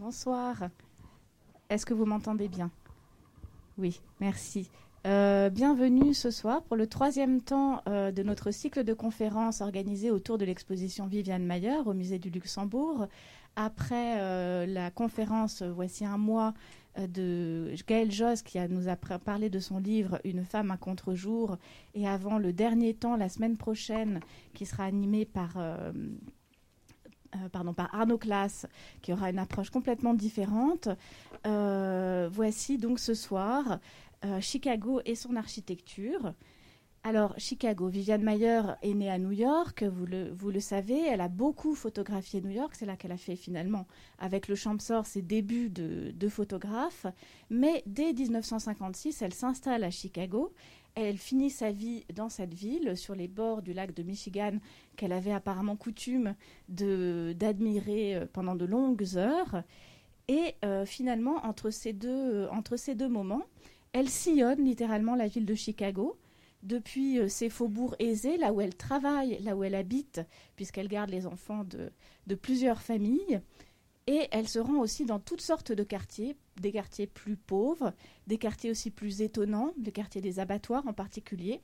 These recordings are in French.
Bonsoir. Est-ce que vous m'entendez bien? Oui, merci. Euh, bienvenue ce soir pour le troisième temps euh, de notre cycle de conférences organisé autour de l'exposition Viviane Mayer au musée du Luxembourg. Après euh, la conférence, voici un mois, de Gaël Joss qui nous a parlé de son livre Une femme à contre-jour et avant le dernier temps la semaine prochaine qui sera animé par euh, pardon, par Arnaud Classe, qui aura une approche complètement différente. Euh, voici donc ce soir euh, Chicago et son architecture. Alors, Chicago, Viviane Mayer est née à New York, vous le, vous le savez, elle a beaucoup photographié New York, c'est là qu'elle a fait finalement, avec le Champsor, ses débuts de, de photographe. Mais dès 1956, elle s'installe à Chicago elle finit sa vie dans cette ville, sur les bords du lac de Michigan, qu'elle avait apparemment coutume d'admirer euh, pendant de longues heures. Et euh, finalement, entre ces, deux, euh, entre ces deux moments, elle sillonne littéralement la ville de Chicago, depuis ses faubourgs aisés, là où elle travaille, là où elle habite, puisqu'elle garde les enfants de, de plusieurs familles. Et elle se rend aussi dans toutes sortes de quartiers, des quartiers plus pauvres, des quartiers aussi plus étonnants, le quartier des abattoirs en particulier.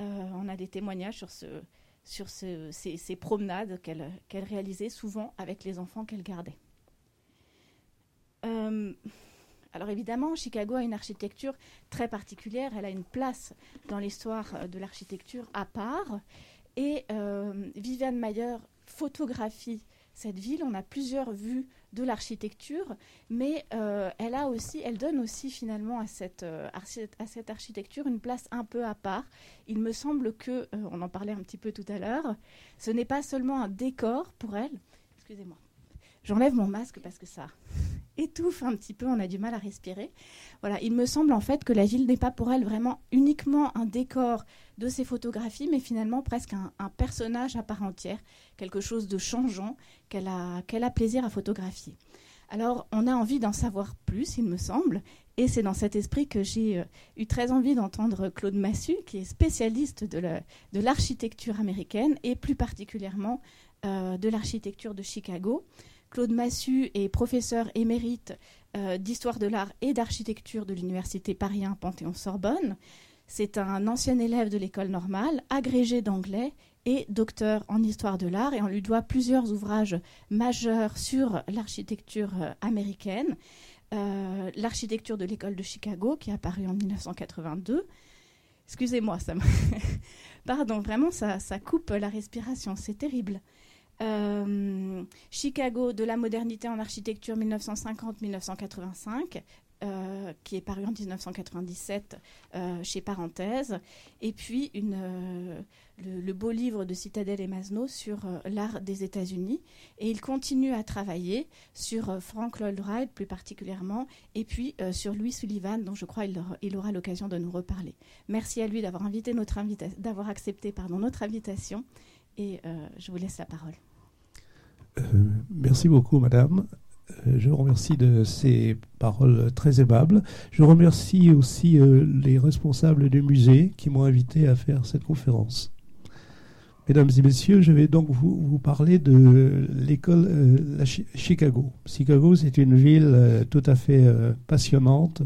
Euh, on a des témoignages sur, ce, sur ces, promenades qu'elle réalisait souvent avec les enfants qu'elle gardait. Euh, alors évidemment, Chicago a une architecture très particulière, elle a une place dans l'histoire de l'architecture à part. Et euh, Viviane Mayer photographie cette ville. On a plusieurs vues de l'architecture, mais euh, elle donne aussi finalement à cette, euh, à cette architecture une place un peu à part. Il me semble que, euh, on en parlait un petit peu tout à l'heure, ce n'est pas seulement un décor pour elle. Excusez-moi. J'enlève mon masque parce que ça étouffe un petit peu, on a du mal à respirer. Voilà, il me semble en fait que la ville n'est pas pour elle vraiment uniquement un décor de ses photographies, mais finalement presque un, personnage à part entière, quelque chose de changeant qu'elle a, qu'elle a plaisir à photographier. Alors, on a envie d'en savoir plus, il me semble, et c'est dans cet esprit que j'ai euh, eu très envie d'entendre Claude Massu, qui est spécialiste de, l'architecture américaine et plus particulièrement euh, de l'architecture de Chicago. Claude Massu est professeur émérite euh, d'histoire de l'art et d'architecture de l'université Paris 1 Panthéon-Sorbonne. C'est un ancien élève de l'école normale, agrégé d'anglais et docteur en histoire de l'art, et on lui doit plusieurs ouvrages majeurs sur l'architecture euh, américaine. Euh, l'architecture de l'école de Chicago, qui est apparue en 1982. Excusez-moi, ça Pardon, vraiment, ça, ça coupe la respiration, c'est terrible. Euh, Chicago de la modernité en architecture 1950-1985, euh, qui est paru en 1997 euh, chez Parenthèse, et puis une, le, beau livre de Citadel et Masno sur l'art des États-Unis. Et il continue à travailler sur Frank Lloyd Wright plus particulièrement, et puis sur Louis Sullivan, dont je crois il, aura l'occasion de nous reparler. Merci à lui d'avoir invité notre d'avoir accepté pardon, notre invitation, et je vous laisse la parole. Euh, merci beaucoup, madame. Euh, je vous remercie de ces paroles très aimables. Je remercie aussi euh, les responsables du musée qui m'ont invité à faire cette conférence. Mesdames et messieurs, je vais donc vous, parler de l'école Chicago. Chicago, c'est une ville tout à fait passionnante,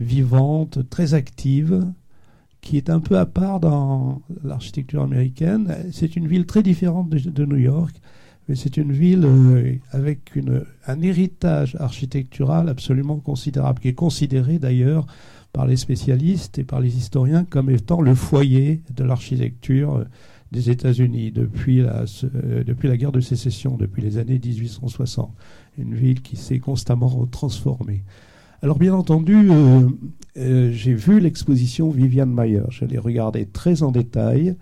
vivante, très active, qui est un peu à part dans l'architecture américaine. C'est une ville très différente de New York mais c'est une ville euh, avec une, un héritage architectural absolument considérable, qui est considéré d'ailleurs par les spécialistes et par les historiens comme étant le foyer de l'architecture euh, des États-Unis depuis la, euh, depuis la guerre de sécession, depuis les années 1860. Une ville qui s'est constamment transformée. Alors bien entendu, j'ai vu l'exposition Viviane Mayer. Je l'ai regardée très en détail.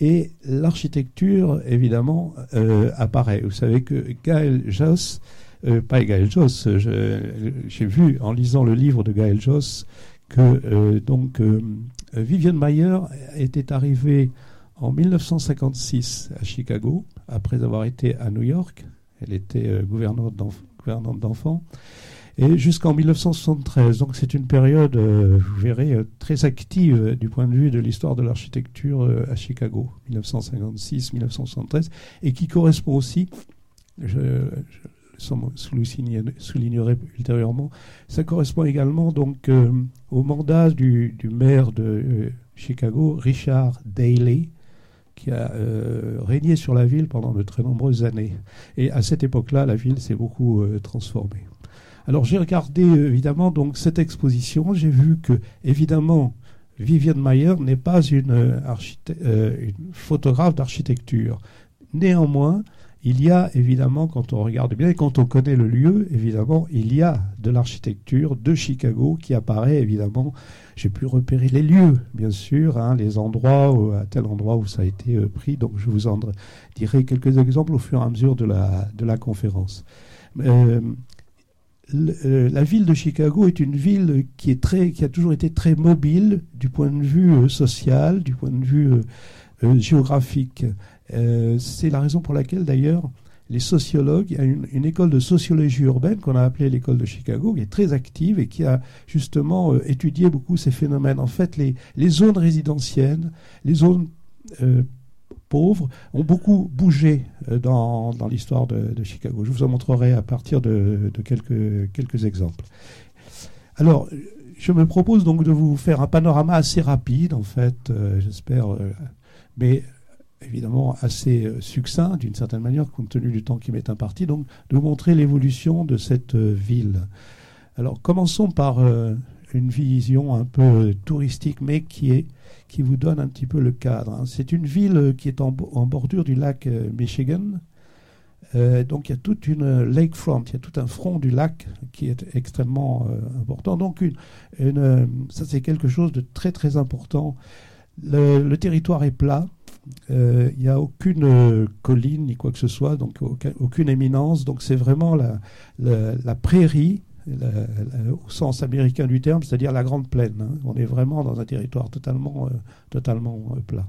Et l'architecture, évidemment, euh, apparaît. Vous savez que Gaël Joss, euh, pas Gaël Joss, j'ai vu en lisant le livre de Gaël Joss que euh, donc Viviane Mayer était arrivée en 1956 à Chicago, après avoir été à New York. Elle était gouvernante d'enfants et jusqu'en 1973. Donc c'est une période, euh, vous verrez, euh, très active euh, du point de vue de l'histoire de l'architecture à Chicago, 1956-1973, et qui correspond aussi, je, soulignerai ultérieurement. Ça correspond également donc au mandat du, maire de Chicago, Richard Daley, qui a régné sur la ville pendant de très nombreuses années. Et à cette époque-là, la ville s'est beaucoup transformée. Alors j'ai regardé évidemment donc cette exposition, j'ai vu que évidemment Viviane Mayer n'est pas une, euh, euh, une photographe d'architecture. Néanmoins, il y a évidemment, quand on regarde bien et quand on connaît le lieu, évidemment, il y a de l'architecture de Chicago qui apparaît évidemment. J'ai pu repérer les lieux, bien sûr, hein, les endroits, à tel endroit où ça a été euh, pris. Donc je vous en dirai quelques exemples au fur et à mesure de la, de la conférence. Euh, la ville de Chicago est une ville qui, est très, qui a toujours été très mobile du point de vue euh, social, du point de vue euh, géographique. c'est la raison pour laquelle d'ailleurs les sociologues, il y a une, école de sociologie urbaine qu'on a appelée l'école de Chicago, qui est très active et qui a justement étudié beaucoup ces phénomènes. En fait, les zones résidentielles, les zones pauvres ont beaucoup bougé euh, dans, l'histoire de, Chicago. Je vous en montrerai à partir de, quelques, quelques exemples. Alors, je me propose donc de vous faire un panorama assez rapide, en fait, euh, j'espère, euh, mais évidemment assez succinct d'une certaine manière, compte tenu du temps qui m'est imparti, donc de vous montrer l'évolution de cette ville. Alors, commençons par une vision un peu touristique, mais qui est qui vous donne un petit peu le cadre. Hein. C'est une ville qui est en, bordure du lac euh, Michigan. Euh, donc il y a toute une lakefront, il y a tout un front du lac qui est extrêmement euh, important. Donc une, ça c'est quelque chose de très très important. Le, territoire est plat, il n'y a aucune colline ni quoi que ce soit, donc aucune éminence. Donc c'est vraiment la, la, prairie au sens américain du terme, c'est-à-dire la grande plaine. Hein. On est vraiment dans un territoire totalement, euh, totalement euh, plat.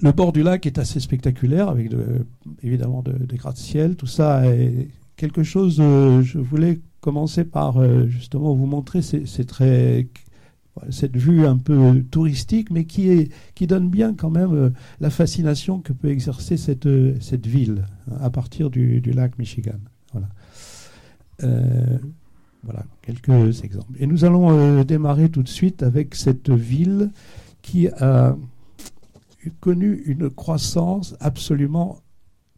Le bord du lac est assez spectaculaire, avec évidemment des gratte-ciel. Tout ça est quelque chose. Euh, je voulais commencer par justement vous montrer cette vue un peu touristique, mais qui, donne bien quand même la fascination que peut exercer cette, cette ville hein, à partir du, du lac Michigan. Voilà. Euh, voilà, quelques exemples. Et nous allons euh, démarrer tout de suite avec cette ville qui a connu une croissance absolument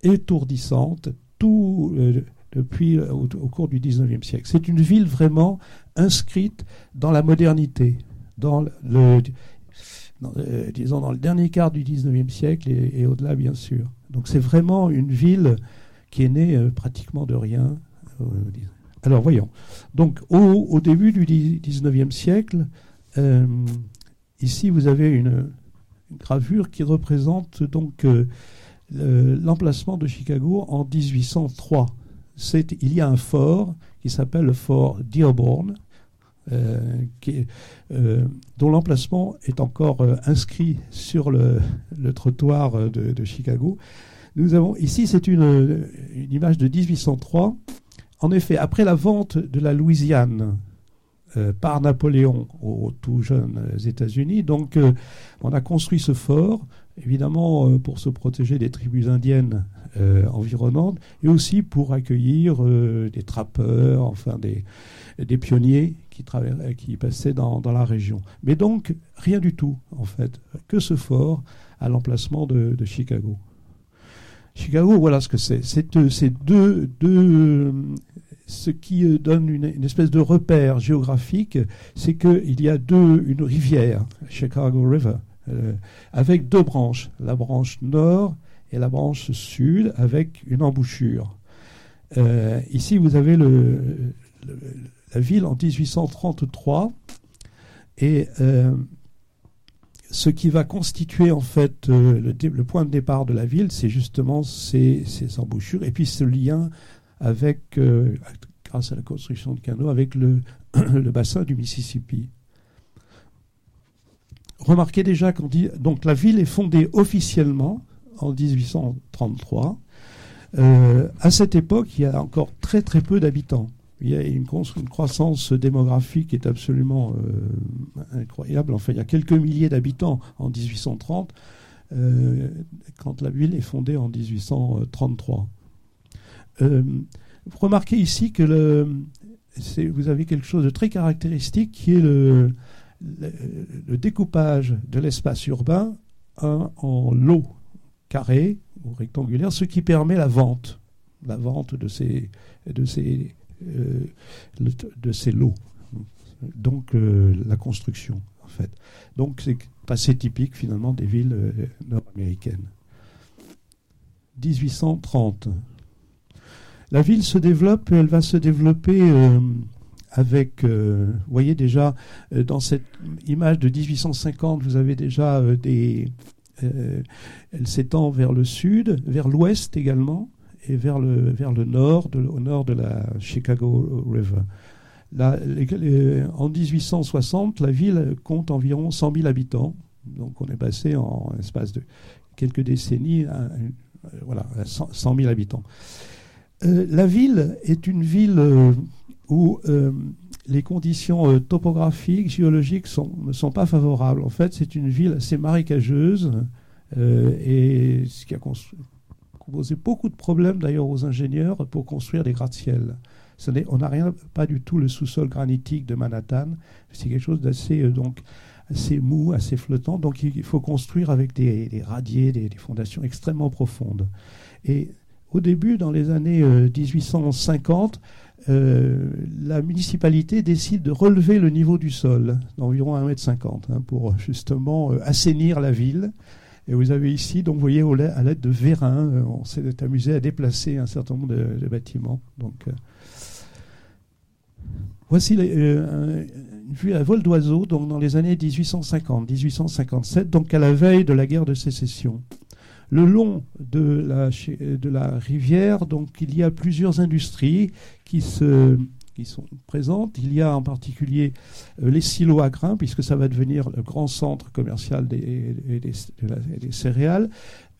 étourdissante tout euh, depuis au, cours du 19e siècle. C'est une ville vraiment inscrite dans la modernité, dans le, disons dans le dernier quart du 19e siècle et, au-delà bien sûr. Donc c'est vraiment une ville qui est née pratiquement de rien alors voyons. Donc au, début du 19e siècle, euh, ici vous avez une, gravure qui représente donc euh, l'emplacement de Chicago en 1803. Il y a un fort qui s'appelle le fort Dearborn, euh, dont l'emplacement est encore inscrit sur le, trottoir de, Chicago. Nous avons ici, c'est une, image de 1803 en effet, après la vente de la Louisiane euh, par Napoléon aux tout jeunes États-Unis, donc euh, on a construit ce fort, évidemment euh, pour se protéger des tribus indiennes environnantes, et aussi pour accueillir des trappeurs, enfin des, des pionniers qui, qui passaient dans, la région. Mais donc rien du tout, en fait, que ce fort à l'emplacement de, Chicago. Chicago, voilà ce que c'est. C'est deux, deux, ce qui euh, donne une, espèce de repère géographique, c'est qu'il y a deux, une rivière, Chicago River, euh, avec deux branches, la branche nord et la branche sud, avec une embouchure. Euh, ici, vous avez la ville en 1833 et ce qui va constituer en fait le, point de départ de la ville, c'est justement ces, embouchures et puis ce lien avec, euh, grâce à la construction de canaux, avec le, le bassin du Mississippi. Remarquez déjà qu'on dit donc la ville est fondée officiellement en 1833. Euh, à cette époque, il y a encore très très peu d'habitants. Il y a une, croissance démographique qui est absolument euh, incroyable. Enfin, il y a quelques milliers d'habitants en 1830, quand la ville est fondée en 1833. remarquez ici que vous avez quelque chose de très caractéristique qui est le, découpage de l'espace urbain en lots carrés ou rectangulaires, ce qui permet la vente, la vente de ces, euh, de ces lots. Donc euh, la construction, en fait. Donc c'est assez typique finalement des villes euh, nord-américaines. 1830. La ville se développe, elle va se développer avec, vous voyez déjà, dans cette image de 1850, vous avez déjà des, elle s'étend vers le sud, vers l'ouest également, et vers le, vers le nord, au nord de la Chicago River. en 1860, la ville compte environ 100 000 habitants. Donc on est passé en espace de quelques décennies à, voilà, 100 000 habitants. Euh, la ville est une ville euh, où euh, les conditions topographiques, géologiques ne sont pas favorables. En fait, c'est une ville assez marécageuse et ce qui a posé beaucoup de problèmes d'ailleurs aux ingénieurs pour construire des gratte-ciel. On n'a rien, pas du tout le sous-sol granitique de Manhattan. C'est quelque chose d'assez euh, donc assez mou, assez flottant. Donc il faut construire avec des, radiers, des, fondations extrêmement profondes. Et au début, dans les années 1850, euh, euh, la municipalité décide de relever le niveau du sol d'environ 1,50 m hein, pour justement assainir la ville. Et vous avez ici, donc vous voyez, à l'aide de vérins, euh, on s'est amusé à déplacer un certain nombre de, bâtiments. Donc, euh, voici euh, une vue à vol d'oiseau, donc dans les années 1850-1857, donc à la veille de la guerre de sécession. Le long de la, de la rivière, donc il y a plusieurs industries qui se sont présentes. Il y a en particulier euh, les silos à grains, puisque ça va devenir le grand centre commercial des, des, céréales.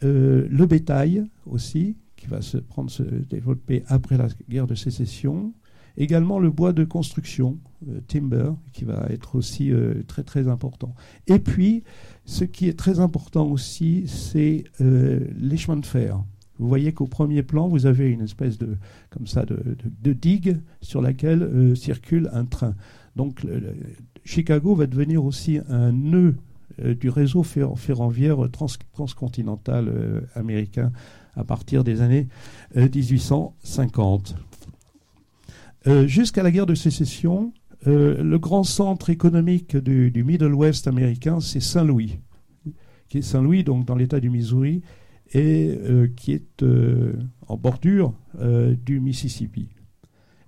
Euh, le bétail aussi, qui va se prendre se développer après la guerre de sécession. Également le bois de construction, euh, timber, qui va être aussi très très important. Et puis, ce qui est très important aussi, c'est les chemins de fer. Vous voyez qu'au premier plan, vous avez une espèce de, comme ça, de, digue sur laquelle euh, circule un train. Donc Chicago va devenir aussi un nœud euh, du réseau ferroviaire transcontinental euh, américain à partir des années 1850. Jusqu'à la guerre de sécession, le grand centre économique du, du Middle West américain, c'est Saint-Louis, qui est Saint-Louis, donc dans l'État du Missouri, et euh, qui est euh, en bordure euh, du Mississippi.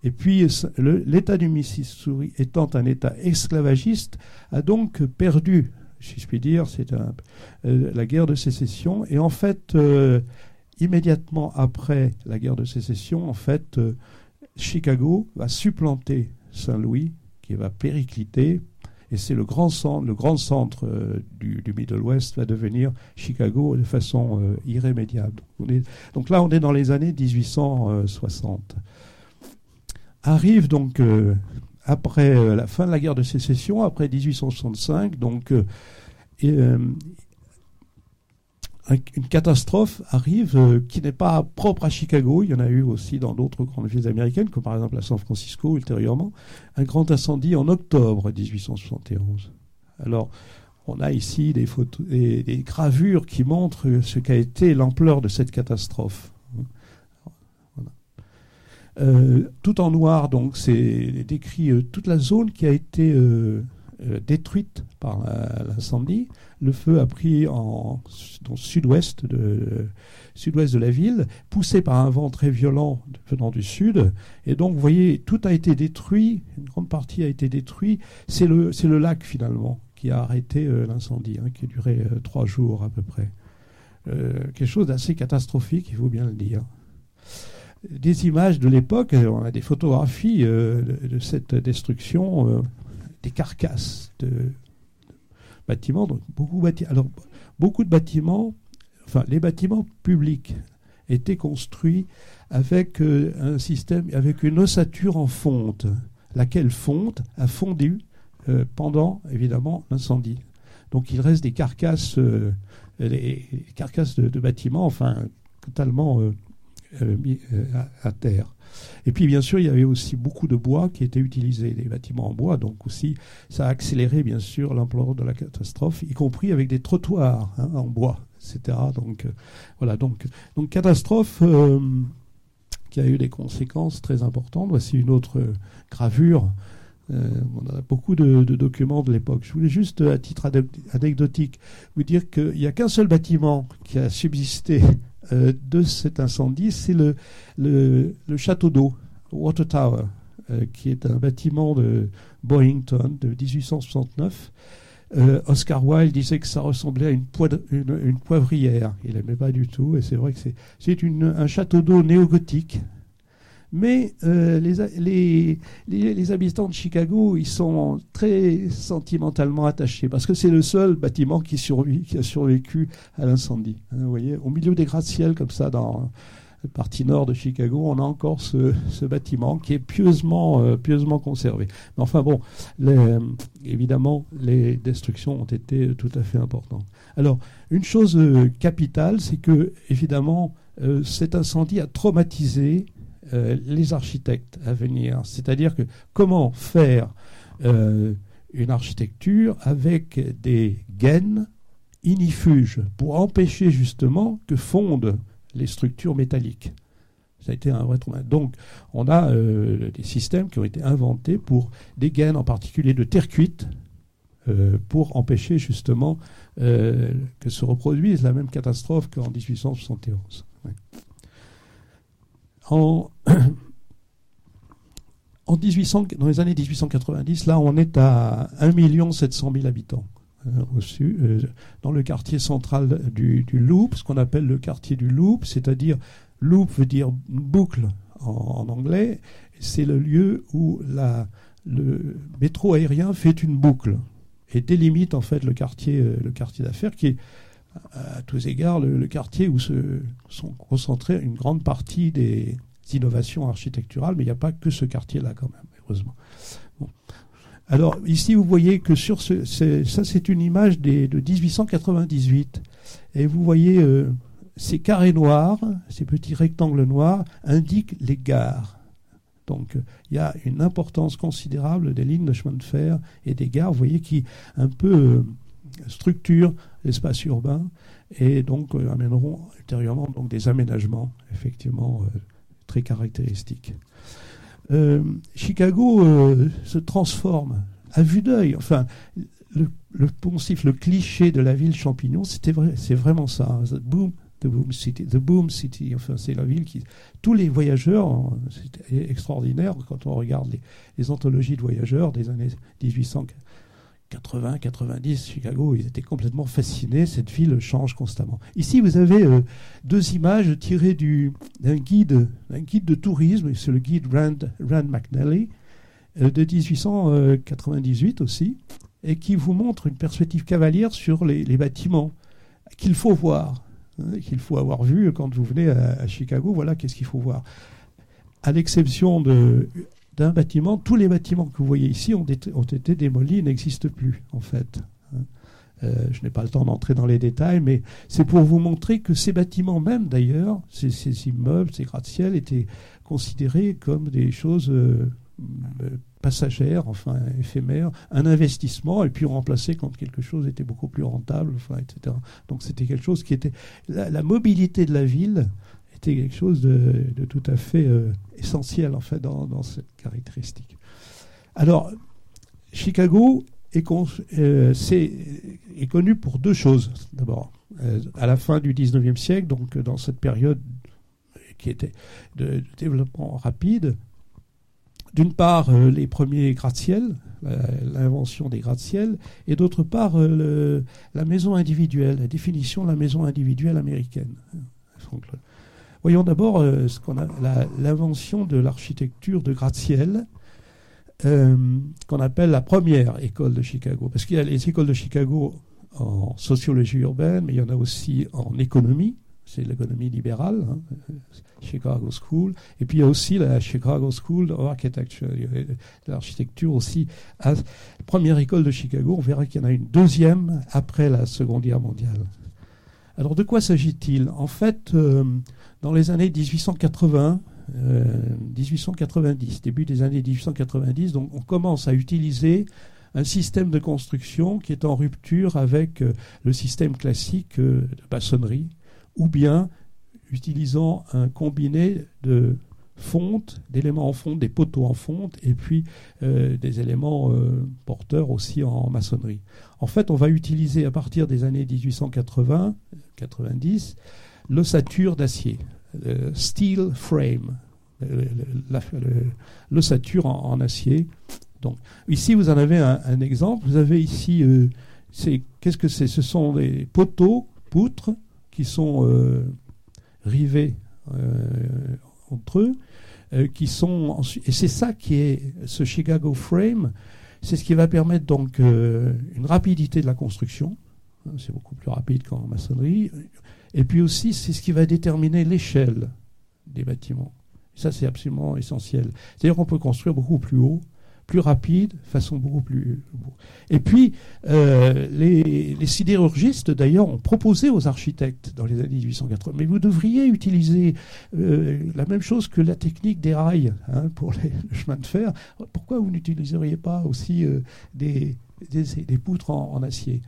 Et puis l'État du Mississippi, étant un État esclavagiste, a donc perdu, si je puis dire, c'est la guerre de sécession. Et en fait, immédiatement après la guerre de sécession, en fait, Chicago va supplanter Saint-Louis, qui va péricliter et c'est le grand centre, le grand centre euh, du, Middle West va devenir Chicago de façon euh, irrémédiable. Donc, là, on est dans les années 1860. Arrive donc euh, après la fin de la guerre de sécession, après 1865, donc une catastrophe arrive euh, qui n'est pas propre à Chicago. Il y en a eu aussi dans d'autres grandes villes américaines, comme par exemple à San Francisco ultérieurement. Un grand incendie en octobre 1871. Alors, on a ici des photos, des, gravures qui montrent ce qu'a été l'ampleur de cette catastrophe. Euh, tout en noir, donc, c'est décrit euh, toute la zone qui a été détruite par l'incendie le feu a pris en, dans le sud-ouest de, de la ville, poussé par un vent très violent venant du sud. Et donc, vous voyez, tout a été détruit, une grande partie a été détruite. C'est le, lac, finalement, qui a arrêté euh, l'incendie, hein, qui a duré euh, trois jours à peu près. Euh, quelque chose d'assez catastrophique, il faut bien le dire. Des images de l'époque, on a des photographies de, cette destruction, des carcasses de, bâtiments. Beaucoup, de bâtiments, enfin les bâtiments publics étaient construits avec euh, un système, avec une ossature en fonte, laquelle fonte a fondu euh, pendant évidemment l'incendie. Donc il reste des carcasses, euh, carcasses de, bâtiments, enfin totalement mis à, terre. Et puis bien sûr, il y avait aussi beaucoup de bois qui étaient utilisés, des bâtiments en bois, donc aussi ça a accéléré bien sûr l'ampleur de la catastrophe, y compris avec des trottoirs hein, en bois, etc. Donc voilà, donc, donc catastrophe qui a eu des conséquences très importantes. Voici une autre gravure euh, on a beaucoup de, documents de l'époque. Je voulais juste, à titre anecdotique, vous dire qu'il n'y a qu'un seul bâtiment qui a subsisté euh, de cet incendie, c'est le, le, château d'eau, Water Tower, euh, qui est un bâtiment de Boyington de 1869. Oscar Wilde disait que ça ressemblait à une, une, poivrière. Il n'aimait pas du tout, et c'est vrai que c'est un château d'eau néo-gothique mais euh, les, les, habitants de Chicago, ils sont très sentimentalement attachés parce que c'est le seul bâtiment qui, a survécu à l'incendie. Hein, vous voyez, au milieu des gratte-ciels comme ça, dans la partie nord de Chicago, on a encore ce, bâtiment qui est pieusement, euh, pieusement conservé. Mais enfin bon, évidemment, les destructions ont été tout à fait importantes. Alors, une chose euh, capitale, c'est que, évidemment, cet incendie a traumatisé euh, les architectes à venir. C'est-à-dire que comment faire euh, une architecture avec des gaines inifuges pour empêcher justement que fondent les structures métalliques. Ça a été un vrai trauma. Donc, on a euh, des systèmes qui ont été inventés pour des gaines, en particulier de terre cuite, pour empêcher justement que se reproduise la même catastrophe qu'en 1871. En, en 1800, dans les années 1890, là, on est à 1 700 000 habitants euh, reçus euh, dans le quartier central du, Loop, ce qu'on appelle le quartier du Loop, c'est-à-dire Loop veut dire boucle en, anglais, c'est le lieu où la, le métro aérien fait une boucle et délimite en fait le quartier, euh, le quartier d'affaires qui est à tous égards le, quartier où se sont concentrées une grande partie des innovations architecturales, mais il n'y a pas que ce quartier-là quand même, heureusement. Alors ici, vous voyez que sur ce, ça, c'est une image des, de 1898, et vous voyez euh, ces carrés noirs, ces petits rectangles noirs indiquent les gares. Donc il y a une importance considérable des lignes de chemin de fer et des gares, vous voyez, qui un peu euh, structurent l'espace urbain et donc euh, amèneront ultérieurement donc, des aménagements effectivement euh, très caractéristiques. Euh, Chicago se transforme à vue d'œil. Enfin, le, poncif, le cliché de la ville champignon, c'était vrai, c'est vraiment ça. Hein. The boom, the boom city, the boom city. Enfin, c'est la ville qui. Tous les voyageurs, c'est extraordinaire quand on regarde les, les, anthologies de voyageurs des années 1800. 80, 90, Chicago, ils étaient complètement fascinés. Cette ville change constamment. Ici, vous avez euh, deux images tirées d'un guide, guide de tourisme. C'est le guide Rand, Rand McNally euh, de 1898 aussi, et qui vous montre une perspective cavalière sur les, bâtiments qu'il faut voir, hein, qu'il faut avoir vu quand vous venez à, à Chicago. Voilà, qu'est-ce qu'il faut voir. À l'exception de d'un bâtiment. Tous les bâtiments que vous voyez ici ont, été, démolis, n'existent plus, en fait. Hein. Euh, je n'ai pas le temps d'entrer dans les détails, mais c'est pour vous montrer que ces bâtiments même, d'ailleurs, ces, immeubles, ces gratte-ciels, étaient considérés comme des choses euh, passagères, enfin éphémères, un investissement, et puis remplacé quand quelque chose était beaucoup plus rentable, etc. Donc c'était quelque chose qui était... la mobilité de la ville c'était quelque chose de, tout à fait euh, essentiel en fait dans, cette caractéristique. Alors, Chicago est, euh, connu pour deux choses. D'abord, euh, à la fin du 19e siècle, donc dans cette période qui était de, développement rapide, d'une part les premiers gratte-ciel, l'invention des gratte-ciel, et d'autre part la maison individuelle, la définition de la maison individuelle américaine. Voyons d'abord euh, ce l'invention de l'architecture de gratte-ciel, euh, qu'on appelle la première école de Chicago. Parce qu'il y a les écoles de Chicago en sociologie urbaine, mais il y en a aussi en économie. C'est l'économie libérale, hein, euh, Chicago School. Et puis il y a aussi la Chicago School of Architecture, l'architecture aussi. la première école de Chicago, on verra qu'il y en a une deuxième après la Seconde Guerre mondiale. Alors de quoi s'agit-il? En fait, dans les années 1880, 1890, début des années 1890, donc on commence à utiliser un système de construction qui est en rupture avec le système classique de maçonnerie, ou bien utilisant un combiné de fonte, d'éléments en fonte, des poteaux en fonte, et puis euh, des éléments euh, porteurs aussi en maçonnerie. En fait, on va utiliser à partir des années 1880-90 l'ossature d'acier, steel frame, l'ossature en, acier. Donc, ici, vous en avez un, exemple. Vous avez ici, euh, qu'est-ce que c'est? Ce sont des poteaux, poutres, qui sont rivés entre eux, euh, qui sont et c'est ça qui est ce Chicago Frame, c'est ce qui va permettre donc euh, une rapidité de la construction, c'est beaucoup plus rapide qu'en maçonnerie, et puis aussi c'est ce qui va déterminer l'échelle des bâtiments. Ça c'est absolument essentiel. C'est-à-dire qu'on peut construire beaucoup plus haut plus rapide, façon beaucoup plus. Et puis, euh, les, sidérurgistes, d'ailleurs, ont proposé aux architectes dans les années 1880, mais vous devriez utiliser euh, la même chose que la technique des rails hein, pour les, le chemin de fer. Pourquoi vous n'utiliseriez pas aussi euh, des, des, poutres en acier?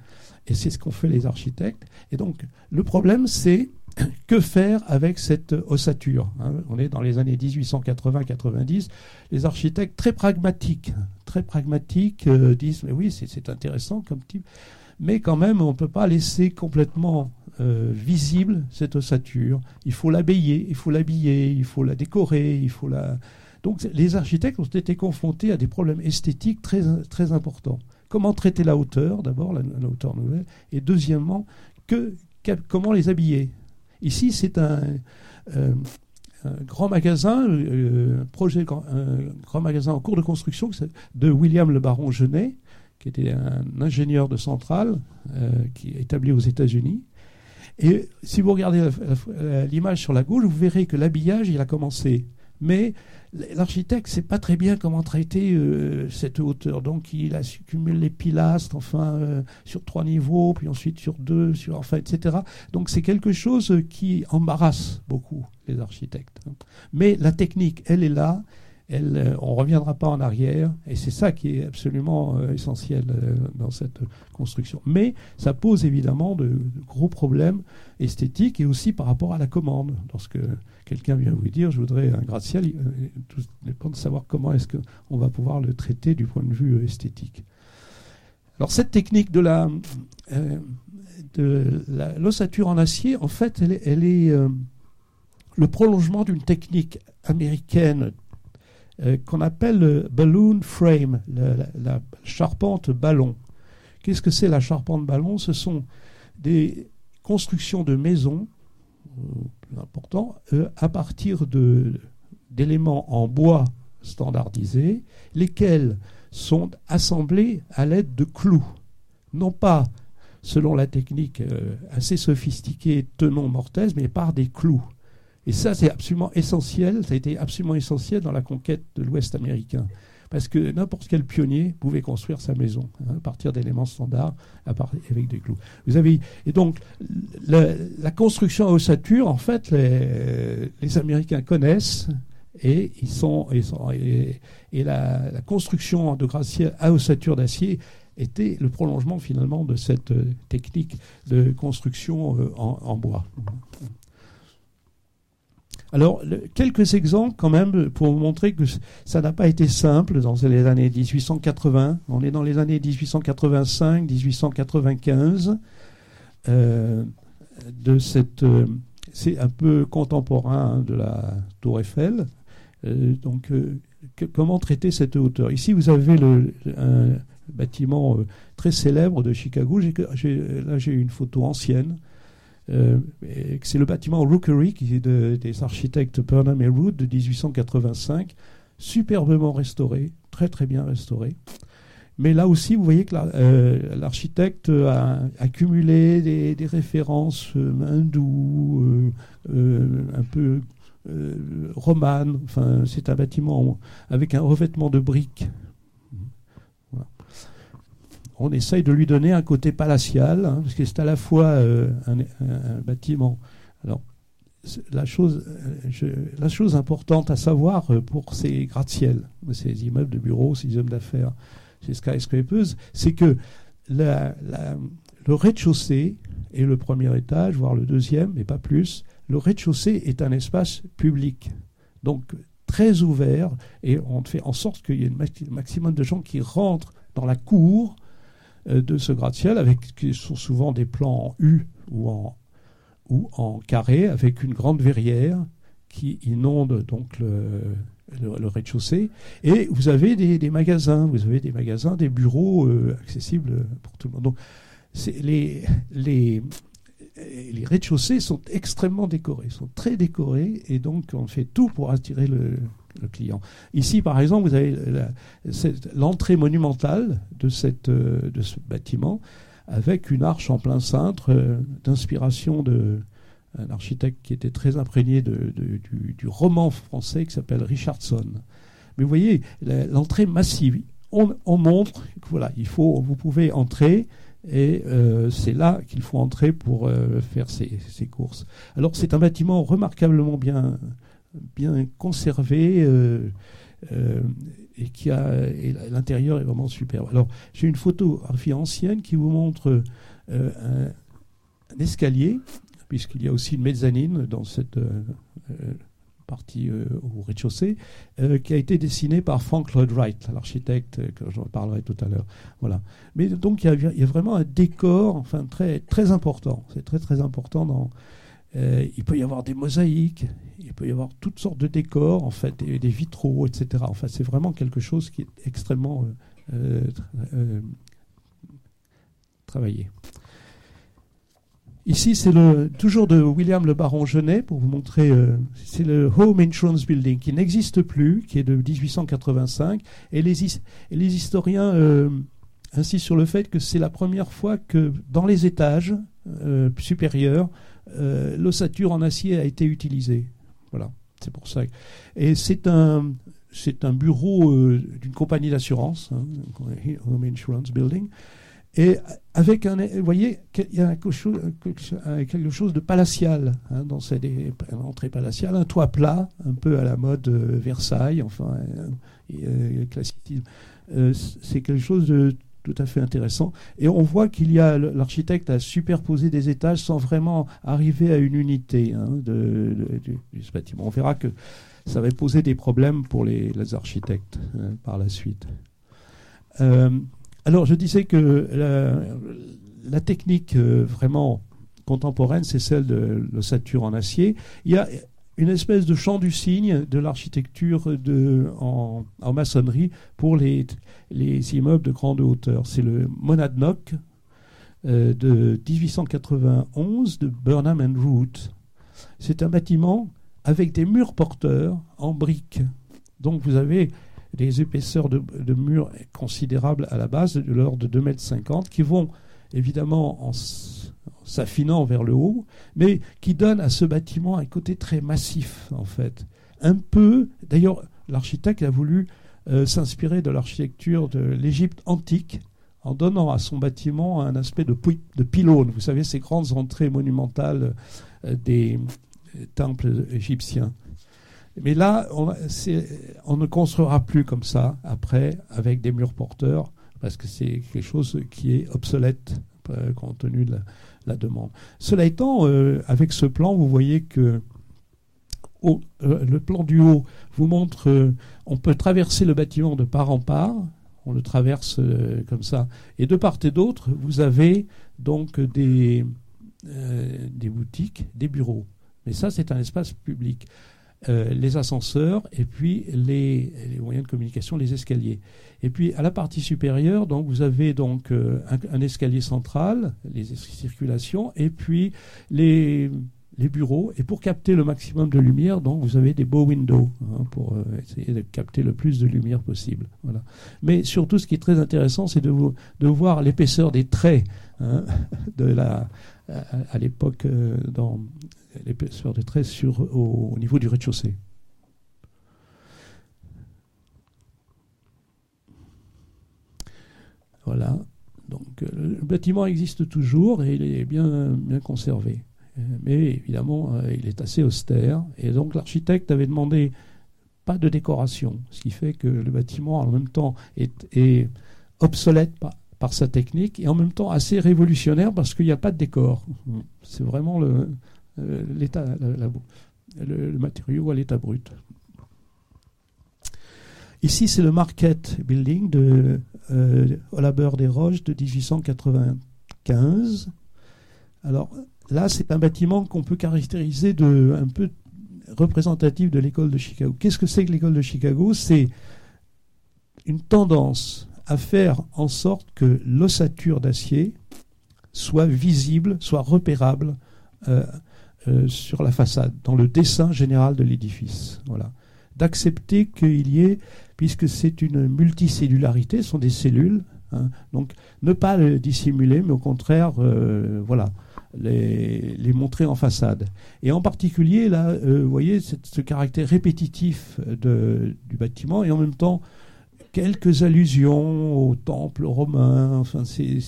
Et c'est ce qu'ont fait les architectes. Et donc, le problème, c'est que faire avec cette ossature hein On est dans les années 1880-90. Les architectes très pragmatiques, très pragmatiques euh, disent mais oui c'est intéressant comme type, mais quand même on ne peut pas laisser complètement euh, visible cette ossature. Il faut l'habiller, il faut l'habiller, il faut la décorer, il faut la. Donc les architectes ont été confrontés à des problèmes esthétiques très très importants. Comment traiter la hauteur d'abord la, hauteur nouvelle et deuxièmement comment les habiller Ici, c'est un, euh, grand magasin, euh, projet, un grand magasin en cours de construction de William le Baron Genet, qui était un ingénieur de centrale euh, qui est établi aux États-Unis. Et si vous regardez l'image sur la gauche, vous verrez que l'habillage, il a commencé. Mais l'architecte ne sait pas très bien comment traiter euh, cette hauteur. Donc il accumule les pilastres, enfin, euh, sur trois niveaux, puis ensuite sur deux, sur, enfin, etc. Donc c'est quelque chose qui embarrasse beaucoup les architectes. Mais la technique, elle est là. Elle, euh, on ne reviendra pas en arrière, et c'est ça qui est absolument essentiel dans cette construction. Mais ça pose évidemment de, de, gros problèmes esthétiques et aussi par rapport à la commande. Lorsque quelqu'un vient vous dire je voudrais un gratte-ciel, euh, tout dépend de savoir comment est-ce qu'on va pouvoir le traiter du point de vue euh, esthétique. Alors cette technique de la euh, de l'ossature en acier, en fait, elle, est le prolongement d'une technique américaine qu'on appelle le balloon frame, la, la charpente ballon. Qu'est-ce que c'est la charpente ballon? Ce sont des constructions de maisons important, euh, à partir d'éléments en bois standardisés, lesquels sont assemblés à l'aide de clous, non pas selon la technique euh, assez sophistiquée tenon mortaise, mais par des clous. Et ça, c'est absolument essentiel, ça a été absolument essentiel dans la conquête de l'Ouest américain parce que n'importe quel pionnier pouvait construire sa maison hein, à partir d'éléments standards avec des clous. Vous avez et donc la, construction à ossature, en fait, les, Américains connaissent et ils sont, et, la, construction de à ossature d'acier était le prolongement finalement de cette euh, technique de construction euh, en bois. Alors, quelques exemples quand même pour montrer que ça n'a pas été simple dans les années 1880. On est dans les années 1885, 1895. Euh, de cette, euh, c'est un peu contemporain hein, de la Tour Eiffel. Euh, donc, comment traiter cette hauteur? Ici, vous avez le, un bâtiment très célèbre de Chicago. là, j'ai une photo ancienne euh, c'est le bâtiment Rookery qui est des architectes Burnham et Root de 1885, superbement restauré, très très bien restauré. Mais là aussi, vous voyez que euh, l'architecte a accumulé des, références euh, hindoues, un peu romanes. Enfin, c'est un bâtiment avec un revêtement de briques on essaye de lui donner un côté palatial, hein, parce que c'est à la fois euh, un, bâtiment. Alors, la chose, la chose importante à savoir pour ces gratte-ciel, ces immeubles de bureaux, ces immeubles d'affaires, ces skyscrapers, c'est que le rez-de-chaussée et le premier étage, voire le deuxième, mais pas plus, le rez-de-chaussée est un espace public. Donc très ouvert et on fait en sorte qu'il y ait un maximum de gens qui rentrent dans la cour euh, de ce gratte-ciel avec qui sont souvent des plans en U ou en, ou en carré avec une grande verrière qui inonde donc le, le, rez-de-chaussée. Et vous avez des, magasins, vous avez des magasins, des bureaux euh, accessibles pour tout le monde. Donc, les, les, les rez-de-chaussée sont extrêmement décorés, sont très décorés, et donc on fait tout pour attirer le, client. Ici, par exemple, vous avez l'entrée monumentale de, cette, euh, de ce bâtiment, avec une arche en plein cintre euh, d'inspiration de un architecte qui était très imprégné de, du, roman français qui s'appelle Richardson. Mais vous voyez, l'entrée massive, on, on, montre que voilà, il faut, vous pouvez entrer, et euh, c'est là qu'il faut entrer pour faire ses, courses. Alors c'est un bâtiment remarquablement bien, bien conservé euh, et qui a l'intérieur est vraiment superbe. Alors j'ai une photographie ancienne qui vous montre un, un, escalier puisqu'il y a aussi une mezzanine dans cette partie euh, au rez-de-chaussée, euh, qui a été dessiné par Frank Lloyd Wright, l'architecte euh, que j'en parlerai tout à l'heure. Voilà. Mais donc il y, a, vraiment un décor, enfin très très important. C'est très très important dans. Il peut y avoir des mosaïques, il peut y avoir toutes sortes de décors, en fait, des, vitraux, etc. Enfin, c'est vraiment quelque chose qui est extrêmement travaillé. Ici, c'est toujours de William le baron Genet, pour vous montrer, euh, c'est le Home Insurance Building, qui n'existe plus, qui est de 1885, et les, historiens euh, insistent sur le fait que c'est la première fois que dans les étages euh, supérieurs, l'ossature en acier a été utilisée. Voilà, c'est pour ça. Et c'est un, c'est un bureau d'une compagnie d'assurance, hein, Home Insurance Building, et avec un, vous voyez, il y a quelque chose, de palatial hein, dans cette entrée palatiale, un toit plat, un peu à la mode euh, Versailles, enfin, euh, euh classique. Euh, c'est quelque chose de tout à fait intéressant. Et on voit qu'il y a l'architecte a superposé des étages sans vraiment arriver à une unité hein, de, ce bâtiment. On verra que ça va poser des problèmes pour les, les architectes hein, par la suite. Euh, alors, je disais que la, technique euh, vraiment contemporaine, c'est celle de l'ossature en acier. Il y a une espèce de champ du cygne de l'architecture en, maçonnerie pour les, les, immeubles de grande hauteur. C'est le Monadnock euh, de 1891 de Burnham and Root. C'est un bâtiment avec des murs porteurs en briques. Donc vous avez des épaisseurs de, murs considérables à la base, de l'ordre de 2,50 m, qui vont évidemment en s'affinant vers le haut, mais qui donnent à ce bâtiment un côté très massif, en fait. Un peu, d'ailleurs, l'architecte a voulu euh, s'inspirer de l'architecture de l'Égypte antique, en donnant à son bâtiment un aspect de, pylône. Vous savez, ces grandes entrées monumentales euh, des euh, temples égyptiens. Mais là, on, on, ne construira plus comme ça après avec des murs porteurs parce que c'est quelque chose qui est obsolète compte tenu de la, Cela étant, euh, avec ce plan, vous voyez que euh, le plan du haut vous montre on peut traverser le bâtiment de part en part. On le traverse comme ça. Et de part et d'autre, vous avez donc des boutiques, des bureaux. Mais ça, c'est un espace public. Euh, les ascenseurs et puis les, moyens de communication, les escaliers. Et puis à la partie supérieure, donc vous avez donc euh, un, escalier central, les circulations, et puis les, bureaux. Et pour capter le maximum de lumière, donc vous avez des beaux windows hein, pour euh, essayer de capter le plus de lumière possible. Voilà. Mais surtout, ce qui est très intéressant, c'est de, voir l'épaisseur des traits hein, de la, à, l'époque dans l'épaisseur de traits sur, au, niveau du rez-de-chaussée. Voilà. Donc euh, le bâtiment existe toujours et il est bien, bien conservé. mais évidemment, il est assez austère. Et donc l'architecte avait demandé pas de décoration, ce qui fait que le bâtiment en même temps est, obsolète par, par, sa technique et en même temps assez révolutionnaire parce qu'il n'y a pas de décor. C'est vraiment le, l'état, le, matériau à l'état brut. Ici, c'est le Market Building de euh, des Roches de 1895. Alors là, c'est un bâtiment qu'on peut caractériser de un peu représentatif de l'école de Chicago. Qu'est-ce que c'est que l'école de Chicago? C'est une tendance à faire en sorte que l'ossature d'acier soit visible, soit repérable euh, euh, sur la façade, dans le dessin général de l'édifice. Voilà. D'accepter qu'il y ait, puisque c'est une multicellularité, ce sont des cellules, hein, donc ne pas le dissimuler, mais au contraire, euh, voilà, les, les, montrer en façade. Et en particulier, là, euh, vous voyez, ce caractère répétitif de, du bâtiment et en même temps quelques allusions au temple romain. Enfin, c'est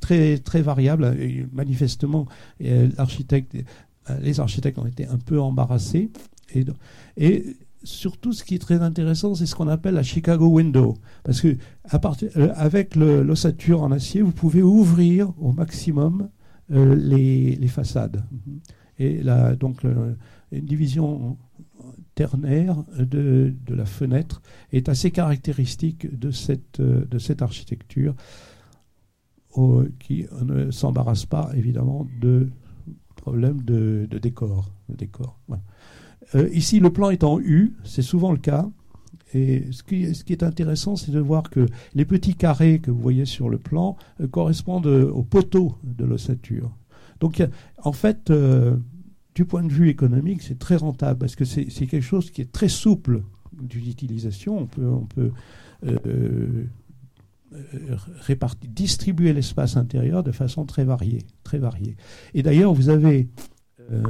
très très variable. Manifestement, l'architecte, les architectes ont été un peu embarrassés. Et, et surtout, ce qui est très intéressant, c'est ce qu'on appelle la Chicago Window, parce que euh, avec l'ossature en acier, vous pouvez ouvrir au maximum euh, les, façades. Et là, donc, une division ternaire de, la fenêtre est assez caractéristique de cette architecture qui ne s'embarrasse pas évidemment de problèmes de, décor. Euh, ici, le plan est en U, c'est souvent le cas. Et ce qui, est intéressant, c'est de voir que les petits carrés que vous voyez sur le plan euh, correspondent aux poteaux de l'ossature. Donc, en fait, euh, du point de vue économique, c'est très rentable parce que c'est quelque chose qui est très souple d'utilisation. On on peut répartir, distribuer l'espace intérieur de façon très variée. Très variée. Et d'ailleurs, vous avez euh,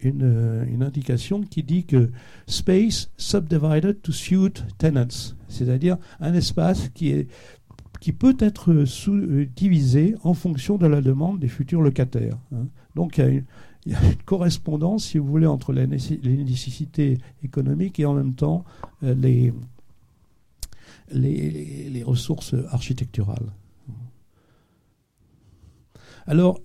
une, indication qui dit que space subdivided to suit tenants, c'est-à-dire un espace qui, est, qui peut être sous, euh, divisé en fonction de la demande des futurs locataires. Hein. Donc il y, a une, correspondance, si vous voulez, entre les, nécessités économiques et en même temps euh, les, les, ressources architecturales. Alors,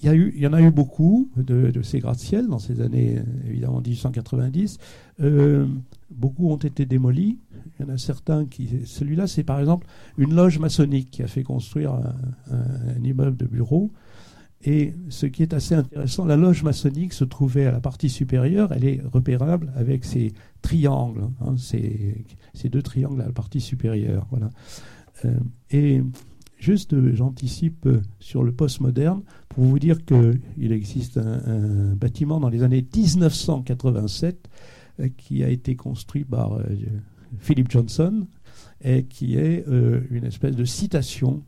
il y, en a eu beaucoup de, ces gratte-ciel dans ces années, évidemment, 1890. Euh, beaucoup ont été démolis. Il y en a certains qui. Celui-là, c'est par exemple une loge maçonnique qui a fait construire un, immeuble de bureaux. Et ce qui est assez intéressant, la loge maçonnique se trouvait à la partie supérieure, elle est repérable avec ces triangles, hein, ces, deux triangles à la partie supérieure. Voilà. Euh, et Juste, euh, j'anticipe euh, sur le postmoderne pour vous dire qu'il existe un, bâtiment dans les années 1987 euh, qui a été construit par Philip Johnson et qui est une espèce de citation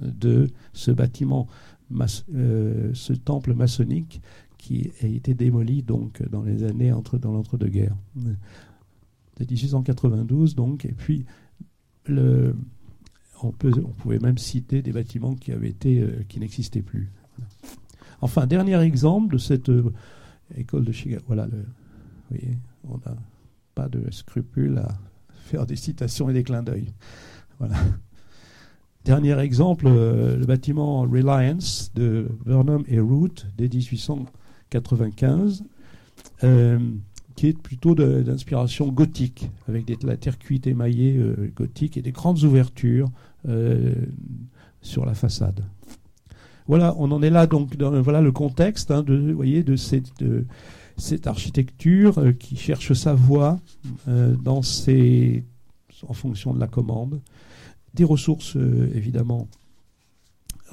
de ce bâtiment, ce temple maçonnique qui a été démoli donc dans les années entre dans l'entre-deux-guerres. De 1892 donc, et puis on pouvait même citer des bâtiments qui avaient été, euh, qui n'existaient plus. Enfin, dernier exemple de cette euh, école de Chicago. Voilà, le, vous voyez, on n'a pas de scrupule à faire des citations et des clins d'œil. Voilà. Dernier exemple, euh, le bâtiment Reliance de Burnham et Root dès 1895 qui est plutôt d'inspiration gothique, avec des, la terre cuite émaillée euh, gothique et des grandes ouvertures euh, sur la façade. Voilà, on en est là donc. Voilà le contexte hein, de, de cette, architecture euh, qui cherche sa voie en fonction de la commande. Des ressources évidemment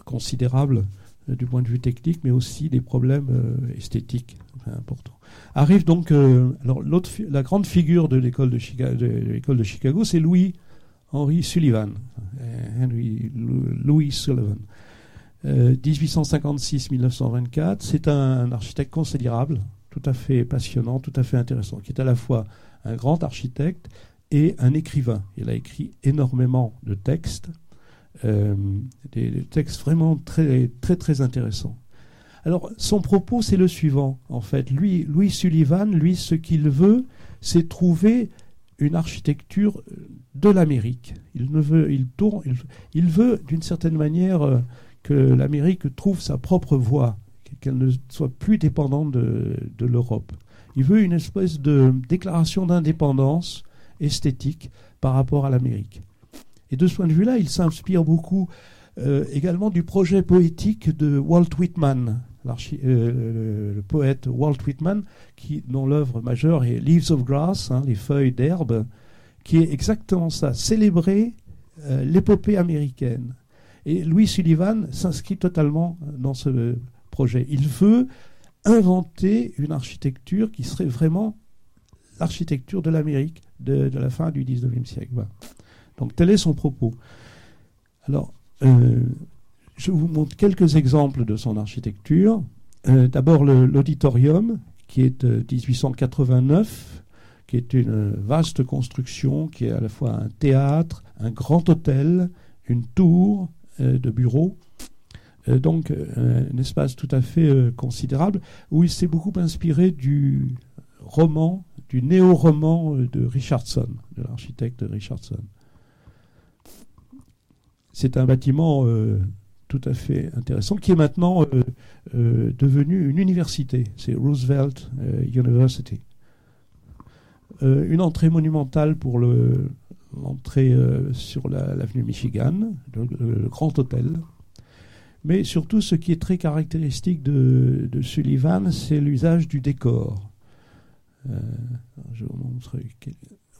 considérables du point de vue technique, mais aussi des problèmes esthétiques importants. Arrive donc, euh, la grande figure de l'école de, l'école de Chicago, c'est Louis Henry Sullivan, euh, Henry Louis Sullivan. 1856-1924, euh, c'est un, architecte considérable, tout à fait passionnant, tout à fait intéressant, qui est à la fois un grand architecte et un écrivain. Il a écrit énormément de textes, des, des, textes vraiment très très très intéressants. Alors, son propos, c'est le suivant, en fait. Louis Sullivan, lui, ce qu'il veut, c'est trouver une architecture de l'Amérique. Il ne veut, il tourne, il, veut, d'une certaine manière, euh, que l'Amérique trouve sa propre voie, qu'elle ne soit plus dépendante de l'Europe. Il veut une espèce de déclaration d'indépendance esthétique par rapport à l'Amérique. Et de ce point de vue-là, il s'inspire beaucoup euh, également du projet poétique de Walt Whitman, euh, le, poète Walt Whitman, dont l'œuvre majeure est Leaves of Grass, hein, les feuilles d'herbe, qui est exactement ça, célébrer euh, l'épopée américaine. Et Louis Sullivan s'inscrit totalement dans ce projet. Il veut inventer une architecture qui serait vraiment l'architecture de l'Amérique de, la fin du 19e siècle. Donc tel est son propos. Alors, euh, je vous montre quelques exemples de son architecture. Euh, d'abord l'auditorium, qui est de 1889, qui est une vaste construction, qui est à la fois un théâtre, un grand hôtel, une tour euh, de bureaux. donc un espace tout à fait considérable, où il s'est beaucoup inspiré du roman, du néo-roman de Richardson, de l'architecte Richardson. C'est un bâtiment euh, tout à fait intéressant qui est maintenant euh, euh, devenu une université. C'est Roosevelt University. une entrée monumentale pour l'entrée sur l'avenue Michigan, le, grand hôtel. Mais surtout, ce qui est très caractéristique de, Sullivan, c'est l'usage du décor. Je vous montre.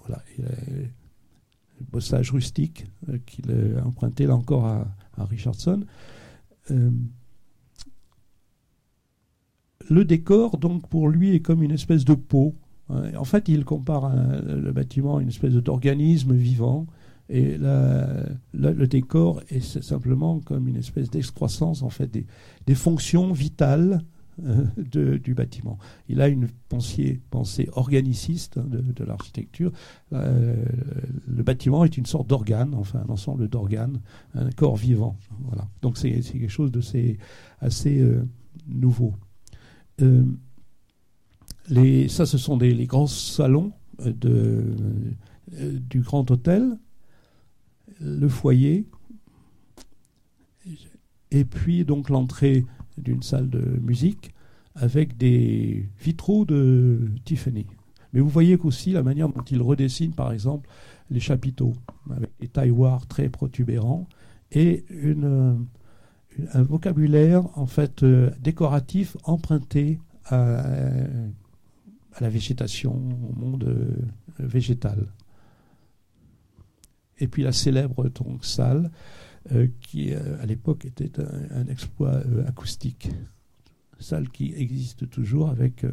Voilà, il bossage rustique euh, qu'il a emprunté là encore à, Richardson. Euh, le décor, donc, pour lui, est comme une espèce de peau. Hein. En fait, il compare le bâtiment à une espèce d'organisme vivant. Et le décor est simplement comme une espèce d'excroissance, en fait, des fonctions vitales euh, de, du bâtiment. Il a une pensée, pensée organiciste hein, de, l'architecture. Euh, le bâtiment est une sorte d'organe, enfin un ensemble d'organes, un corps vivant. Voilà. Donc c'est quelque chose de assez, euh, nouveau. les, ça, ce sont des, les grands salons de, du grand hôtel, le foyer, et puis donc l'entrée d'une salle de musique avec des vitraux de Tiffany. Mais vous voyez qu'aussi la manière dont il redessine, par exemple, les chapiteaux, avec des tailloirs très protubérants et une, un vocabulaire en fait euh, décoratif emprunté à, la végétation, au monde euh, végétal. Et puis la célèbre donc, salle euh, qui euh, à l'époque était un, exploit euh, acoustique. Salle qui existe toujours avec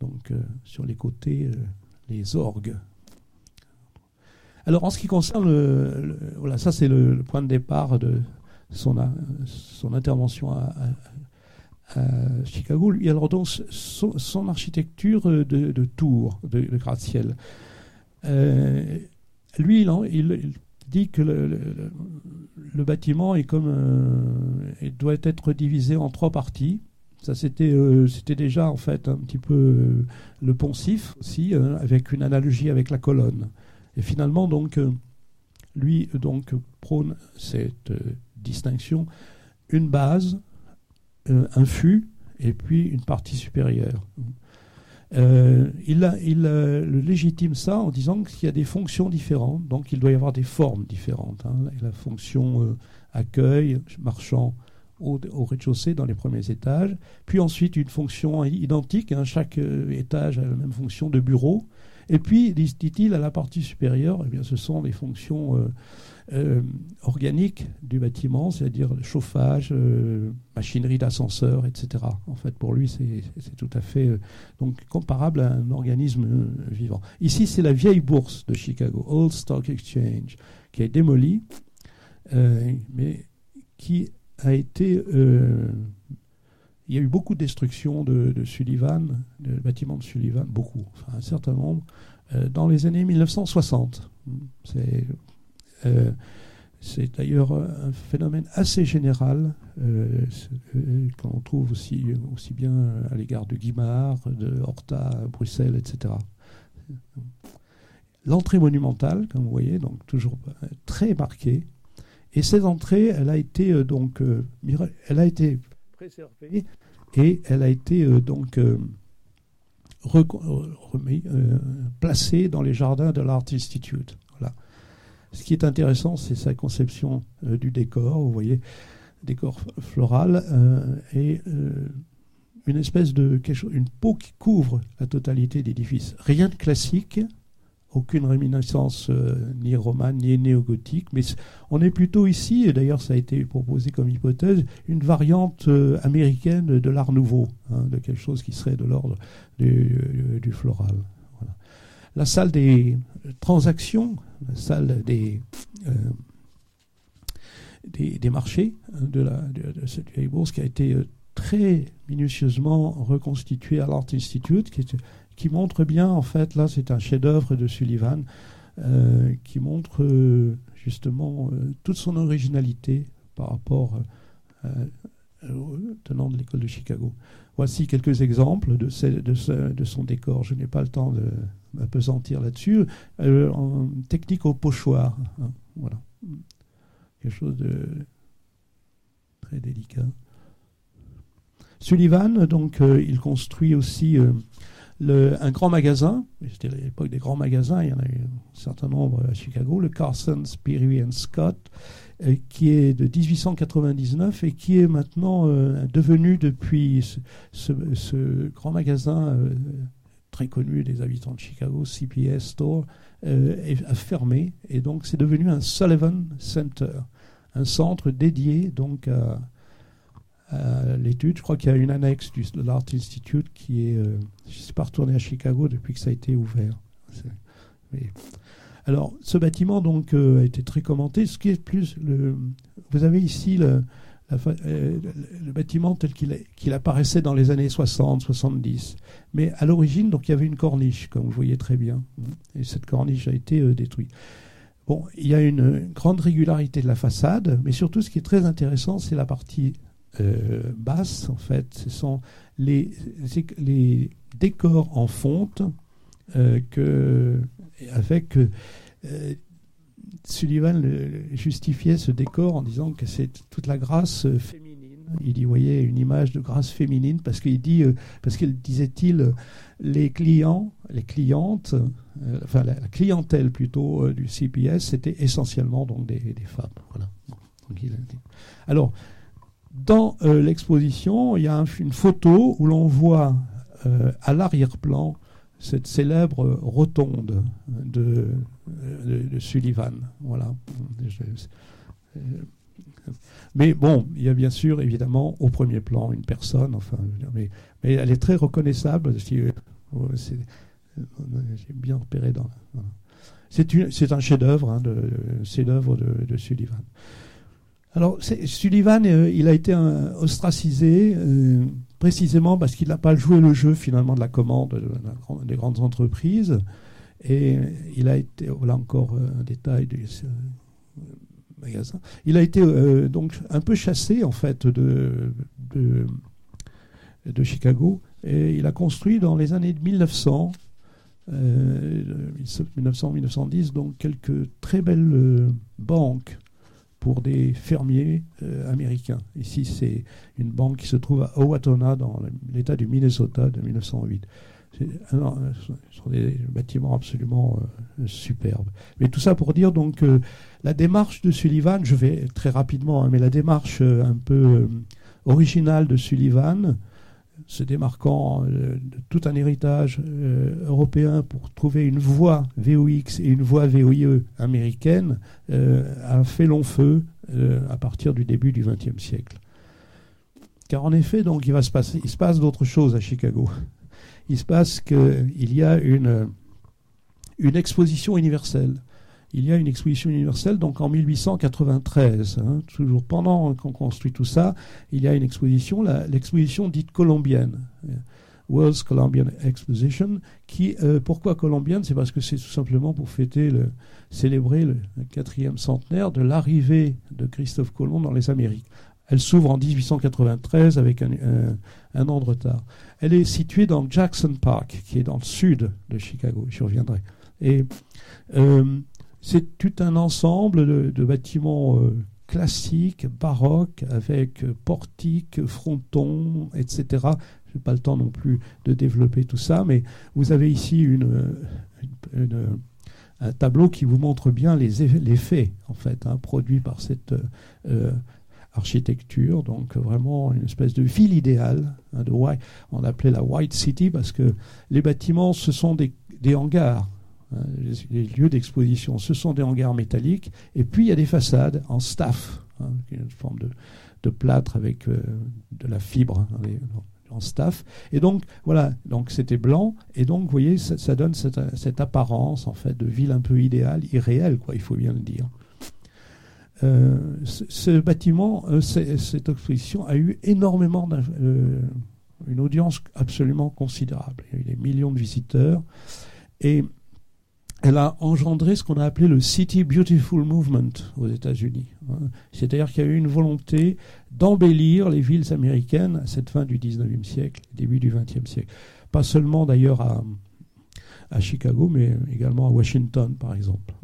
donc sur les côtés les orgues. Alors en ce qui concerne voilà ça c'est le, point de départ de son, son intervention à, Chicago. Lui, alors donc son, architecture de, de tour, de, gratte-ciel. lui, il, dit que le, bâtiment est comme euh, doit être divisé en trois parties. Ça c'était euh, c'était déjà en fait un petit peu euh, le poncif aussi avec une analogie avec la colonne. Et finalement donc lui donc prône cette distinction une base, un fût et puis une partie supérieure. Euh, il, le légitime ça en disant qu'il y a des fonctions différentes, donc il doit y avoir des formes différentes. Hein. La fonction euh, accueil, marchand au, rez-de-chaussée dans les premiers étages, puis ensuite une fonction identique, hein. chaque euh, étage a la même fonction de bureau, et puis, dit-il, à la partie supérieure, eh bien, ce sont les fonctions euh, organique du bâtiment, c'est-à-dire chauffage, euh, machinerie d'ascenseur, etc. En fait, pour lui, c'est tout à fait euh, donc comparable à un organisme vivant. Ici, c'est la vieille bourse de Chicago, Old Stock Exchange, qui est démolie, mais qui a été il y a eu beaucoup de destruction de, Sullivan, de bâtiments de Sullivan, beaucoup, enfin un certain nombre, dans les années 1960. C'est euh, C'est d'ailleurs un phénomène assez général euh, euh, qu'on trouve aussi, aussi bien à l'égard de Guimard, de Horta, Bruxelles, etc. L'entrée monumentale, comme vous voyez, donc toujours très marquée. Et cette entrée, elle a été donc, elle a été préservée et elle a été donc placée dans les jardins de l'Art Institute. Ce qui est intéressant, c'est sa conception euh, du décor. Vous voyez, décor floral euh, et euh, une espèce de quelque chose, une peau qui couvre la totalité d'édifice. Rien de classique, aucune réminiscence ni romane ni néo-gothique, mais on est plutôt ici, et d'ailleurs ça a été proposé comme hypothèse, une variante américaine de l'art nouveau, hein, de quelque chose qui serait de l'ordre du, floral. La salle des transactions, la salle des, euh, des, marchés hein, de, la, de, cette bourse qui a été euh, très minutieusement reconstituée à l'Art Institute, qui, qui, montre bien, en fait, là c'est un chef-d'œuvre de Sullivan, euh, qui montre justement toute son originalité par rapport au tenant de l'école de Chicago. Voici quelques exemples de, son décor. Je n'ai pas le temps de m'apesantir là-dessus. Euh, en technique au pochoir. Hein, voilà. Quelque chose de très délicat. Sullivan, donc, euh, il construit aussi euh, un grand magasin. C'était à l'époque des grands magasins. Il y en a eu un certain nombre à Chicago. Le Carson, Speary Scott, qui est de 1899 et qui est maintenant devenu depuis ce, grand magasin très connu des habitants de Chicago, CPS Store, euh, a fermé et donc c'est devenu un Sullivan Center, un centre dédié donc à, l'étude. Je crois qu'il y a une annexe de l'Art Institute qui est, euh, je ne suis pas retourné à Chicago depuis que ça a été ouvert. Alors, ce bâtiment donc euh, a été très commenté. Ce qui est plus, le, vous avez ici le, euh, le bâtiment tel qu'il apparaissait dans les années 60, 70. Mais à l'origine, donc il y avait une corniche, comme vous voyez très bien, et cette corniche a été euh, détruite. Bon, il y a une grande régularité de la façade, mais surtout, ce qui est très intéressant, c'est la partie basse. En fait, ce sont les, les décors en fonte que, avec Sullivan justifiait ce décor en disant que c'est toute la grâce euh, féminine. Il y voyait une image de grâce féminine parce qu'il dit, euh, parce qu'il disait-il, les clients, les clientes, euh, enfin la, clientèle plutôt du CPS, c'était essentiellement donc des, femmes. Voilà. Alors, dans l'exposition, il y a une photo où l'on voit à l'arrière-plan cette célèbre rotonde de, de, Sullivan. Voilà. Mais bon, il y a bien sûr, évidemment, au premier plan, une personne, enfin, mais, elle est très reconnaissable. Euh, j'ai bien repéré. C'est un chef-d'œuvre, hein, chef-d'œuvre de, Sullivan. Alors, Sullivan, euh, il a été ostracisé. Euh, précisément parce qu'il n'a pas joué le jeu finalement de la commande des grandes entreprises. Et il a été, voilà encore euh, un détail du euh, magasin, il a été euh, donc un peu chassé en fait de, de, Chicago et il a construit dans les années 1900, 1900-1910, donc quelques très belles banques pour des fermiers américains. Ici, c'est une banque qui se trouve à Owatonna, dans l'État du Minnesota, de 1908. Ce sont des bâtiments absolument euh, superbes. Mais tout ça pour dire donc euh, la démarche de Sullivan, je vais très rapidement, hein, mais la démarche un peu originale de Sullivan, se démarquant euh, de tout un héritage euh, européen pour trouver une voie VOX et une voie VOIE américaine, euh, a fait long feu à partir du début du XXe siècle. Car en effet, donc, il, va se passer, il se passe d'autres choses à Chicago. Il se passe qu'il y a une, exposition universelle il y a une exposition universelle, donc en 1893, hein, toujours pendant qu'on construit tout ça, il y a une exposition, l'exposition dite colombienne. World's Columbian Exposition. Qui, pourquoi Columbian C'est parce que c'est tout simplement pour fêter, le, célébrer le quatrième centenaire de l'arrivée de Christophe Colomb dans les Amériques. Elle s'ouvre en 1893 avec un, an de retard. Elle est située dans Jackson Park, qui est dans le sud de Chicago. J'y reviendrai. Et c'est tout un ensemble de, bâtiments euh, classiques, baroques, avec euh, portiques, frontons, etc. Je n'ai pas le temps non plus de développer tout ça, mais vous avez ici un tableau qui vous montre bien les, effets, en fait, hein, produits par cette euh, architecture. Donc vraiment une espèce de ville idéale. Hein, de white, on appelait la White City parce que les bâtiments, ce sont des hangars. Hein, les, lieux d'exposition, ce sont des hangars métalliques. Et puis il y a des façades en staff, hein, une forme de, plâtre avec euh, de la fibre en staff. Et donc voilà, donc c'était blanc. Et donc vous voyez, ça, donne cette, apparence en fait de ville un peu idéale, irréelle, quoi. Il faut bien le dire. Euh, ce, bâtiment, euh, cette exposition a eu énormément une audience absolument considérable. Il y a eu des millions de visiteurs. Et elle a engendré ce qu'on a appelé le City Beautiful Movement aux États-Unis. Hein. C'est-à-dire qu'il y a eu une volonté d'embellir les villes américaines à cette fin du 19e siècle, début du 20e siècle. Pas seulement d'ailleurs à Chicago, mais également à Washington, par exemple.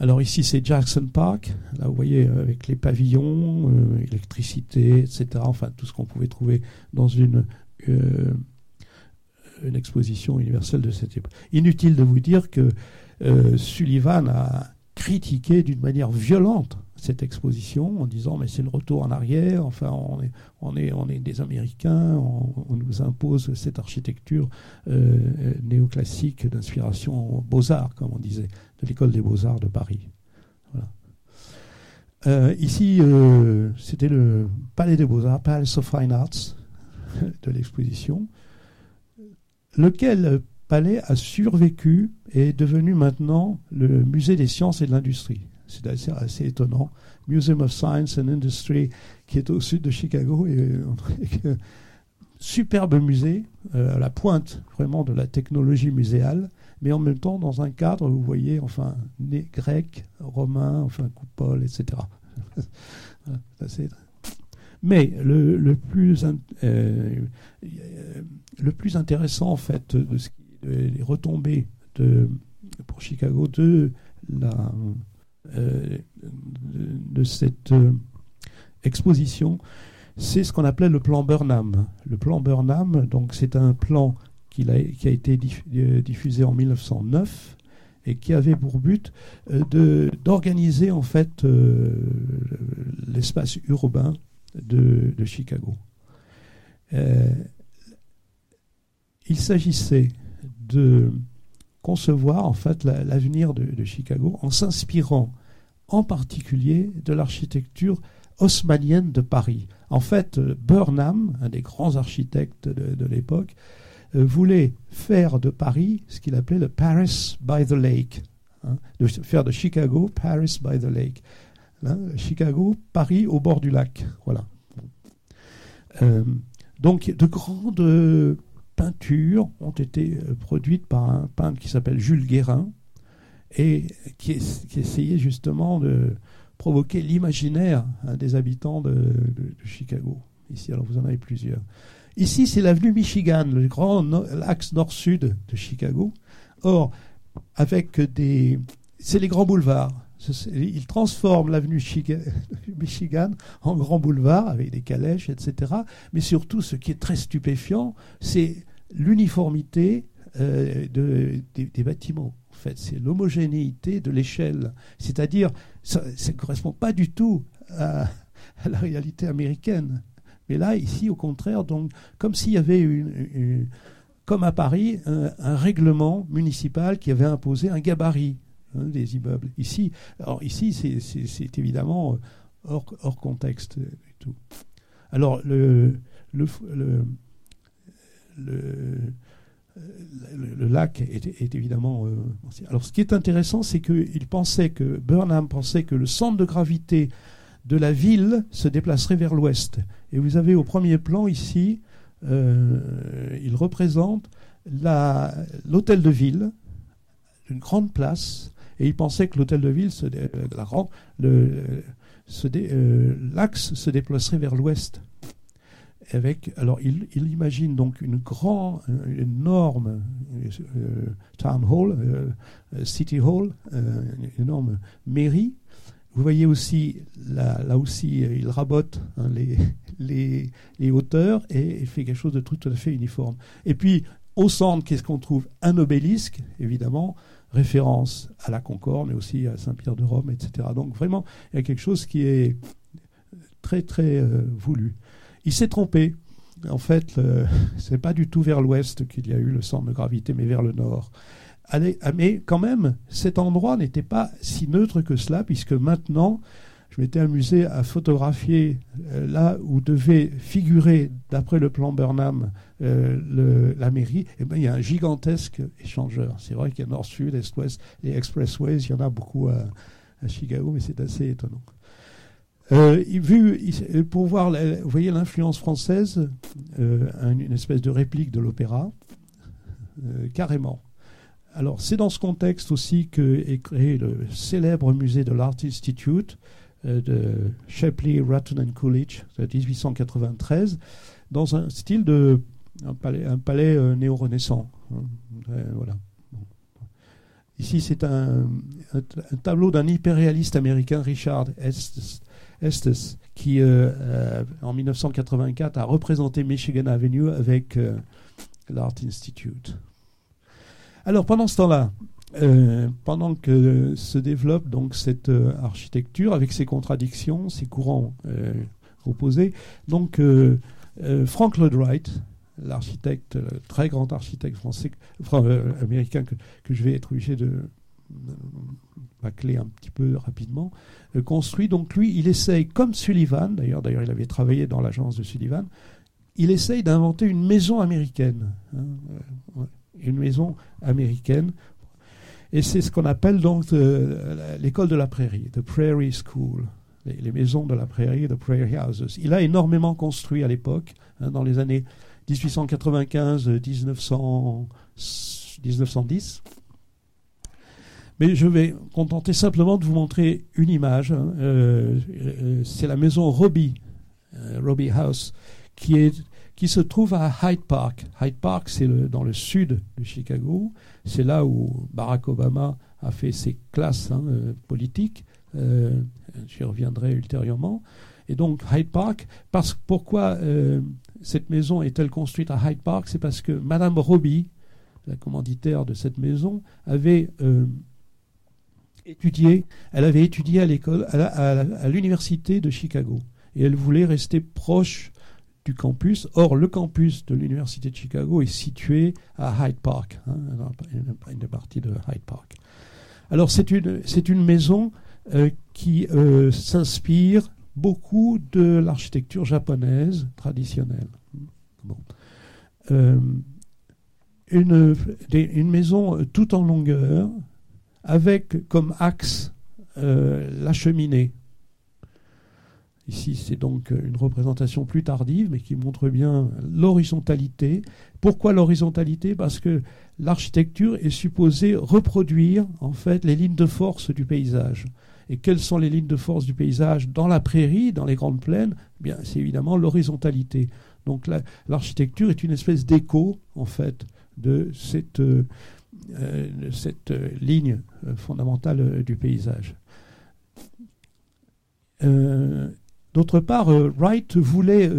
Alors ici, c'est Jackson Park. Là, vous voyez, avec les pavillons, euh, électricité, etc. Enfin, tout ce qu'on pouvait trouver dans une euh, une exposition universelle de cette époque. Inutile de vous dire que euh, Sullivan a critiqué d'une manière violente cette exposition en disant mais c'est le retour en arrière, enfin on est, on est, on des Américains, on, nous impose cette architecture euh, néoclassique d'inspiration beaux-arts, comme on disait, de l'école des beaux-arts de Paris. Euh, ici, c'était le Palais des Beaux-Arts, Palace of Fine Arts de l'exposition lequel palais a survécu et est devenu maintenant le musée des sciences et de l'industrie? C'est assez, étonnant. Museum of Science and Industry, qui est au sud de Chicago, et, superbe musée, euh, à la pointe vraiment de la technologie muséale, mais en même temps dans un cadre, vous voyez, enfin, né grec, romain, enfin, coupole, etc. Mais le, plus, euh, le plus intéressant, en fait, de ce les retombées de, pour Chicago de, la, euh, de, cette euh, exposition, c'est ce qu'on appelait le plan Burnham. Le plan Burnham, donc, c'est un plan qui a, été diffusé en 1909 et qui avait pour but d'organiser en fait l'espace urbain de, Chicago. Euh, il s'agissait de concevoir en fait l'avenir de, Chicago en s'inspirant en particulier de l'architecture haussmannienne de Paris. En fait, Burnham, un des grands architectes de, l'époque, euh, voulait faire de Paris ce qu'il appelait le Paris by the Lake, hein, de faire de Chicago Paris by the Lake. Hein, Chicago, Paris au bord du lac. Voilà. Euh, donc de grandes peintures ont été euh, produites par un peintre qui s'appelle Jules Guérin et qui, essayait justement de provoquer l'imaginaire hein, des habitants de, Chicago. Ici, alors vous en avez plusieurs. Ici, c'est l'avenue Michigan, le grand axe nord-sud de Chicago. Or, avec des. C'est les grands boulevards il transforme l'avenue Michigan en grand boulevard avec des calèches, etc. Mais surtout, ce qui est très stupéfiant, c'est l'uniformité euh, des, bâtiments. En fait, c'est l'homogénéité de l'échelle. C'est-à-dire, ça ne correspond pas du tout à, la réalité américaine. Mais là, ici, au contraire, donc, comme s'il y avait une, comme à Paris, un règlement municipal qui avait imposé un gabarit. Hein, des immeubles. Ici, ici, c'est évidemment euh, hors, contexte tout. Alors le le, le, lac est, évidemment. Euh, alors, ce qui est intéressant, c'est qu'il pensait que Burnham pensait que le centre de gravité de la ville se déplacerait vers l'ouest. Et vous avez au premier plan ici il représente l'hôtel de ville, une grande place, et il pensait que l'hôtel de ville, l'axe se déplacerait vers l'ouest avec, alors il, imagine donc une grande, énorme euh, town hall, euh, city hall, euh, une énorme mairie. Vous voyez aussi, là, aussi, il rabote hein, les, hauteurs et, fait quelque chose de tout, à fait uniforme. Et puis, au centre, qu'est-ce qu'on trouve? Un obélisque, évidemment, référence à la Concorde, mais aussi à Saint-Pierre de Rome, etc. Donc vraiment, il y a quelque chose qui est très, très voulu. Il s'est trompé. En fait, ce n'est pas du tout vers l'ouest qu'il y a eu le centre de gravité, mais vers le nord. Ah, mais quand même, cet endroit n'était pas si neutre que cela, puisque maintenant, je m'étais amusé à photographier euh, là où devait figurer, d'après le plan Burnham, euh, la mairie. Et eh ben, il y a un gigantesque échangeur. C'est vrai qu'il y a nord-sud, est-ouest, les expressways, il y en a beaucoup à Chicago, mais c'est assez étonnant. Euh, vu, pour voir, vous voyez l'influence française, une espèce de réplique de l'opéra, carrément. Alors c'est dans ce contexte aussi que est créé le célèbre musée de l'Art Institute de Shapley, Ratton and Coolidge, de 1893, dans un style de un palais, palais néo-renaissant. Hein. voilà. Ici, c'est un, tableau d'un hyperréaliste américain, Richard Estes, Estes, qui euh, euh, en 1984 a représenté Michigan Avenue avec euh, l'Art Institute. Alors pendant ce temps-là, pendant que se développe donc cette architecture avec ses contradictions, ses courants opposés, donc Frank Lloyd Wright, l'architecte, très grand architecte français, américain que, je vais être obligé de, clé un petit peu rapidement, euh, construit. Donc lui, il essaye, comme Sullivan, d'ailleurs, d'ailleurs il avait travaillé dans l'agence de Sullivan, il essaye d'inventer une maison américaine. Hein, euh, une maison américaine. Et c'est ce qu'on appelle donc euh, l'école de la prairie, the Prairie School, les, maisons de la prairie, the Prairie Houses. Il a énormément construit à l'époque, hein, dans les années 1895-1910. Mais je vais contenter simplement de vous montrer une image. Hein. Euh, euh, c'est la maison Robbie, Robbie House, qui, est, qui se trouve à Hyde Park. Hyde Park, c'est dans le sud de Chicago. C'est là où Barack Obama a fait ses classes hein, politiques. J'y reviendrai ultérieurement. Et donc Hyde Park, parce, pourquoi cette maison est-elle construite à Hyde Park? C'est parce que Madame Robbie, la commanditaire de cette maison, avait étudié, elle avait étudié à l'école, à, l'université de Chicago. Et elle voulait rester proche du campus. Or, le campus de l'université de Chicago est situé à Hyde Park, hein, une, partie de Hyde Park. Alors, c'est une, une maison euh, qui euh, s'inspire beaucoup de l'architecture japonaise traditionnelle. Euh, une, une maison tout en longueur, avec comme axe la cheminée. Ici, c'est donc une représentation plus tardive, mais qui montre bien l'horizontalité. Pourquoi l'horizontalité? Parce que l'architecture est supposée reproduire en fait les lignes de force du paysage. Et quelles sont les lignes de force du paysage? Dans la prairie, dans les grandes plaines eh Bien, c'est évidemment l'horizontalité. Donc l'architecture est une espèce d'écho en fait de cette euh, euh, euh, ligne fondamentale du paysage. D'autre part, Wright voulait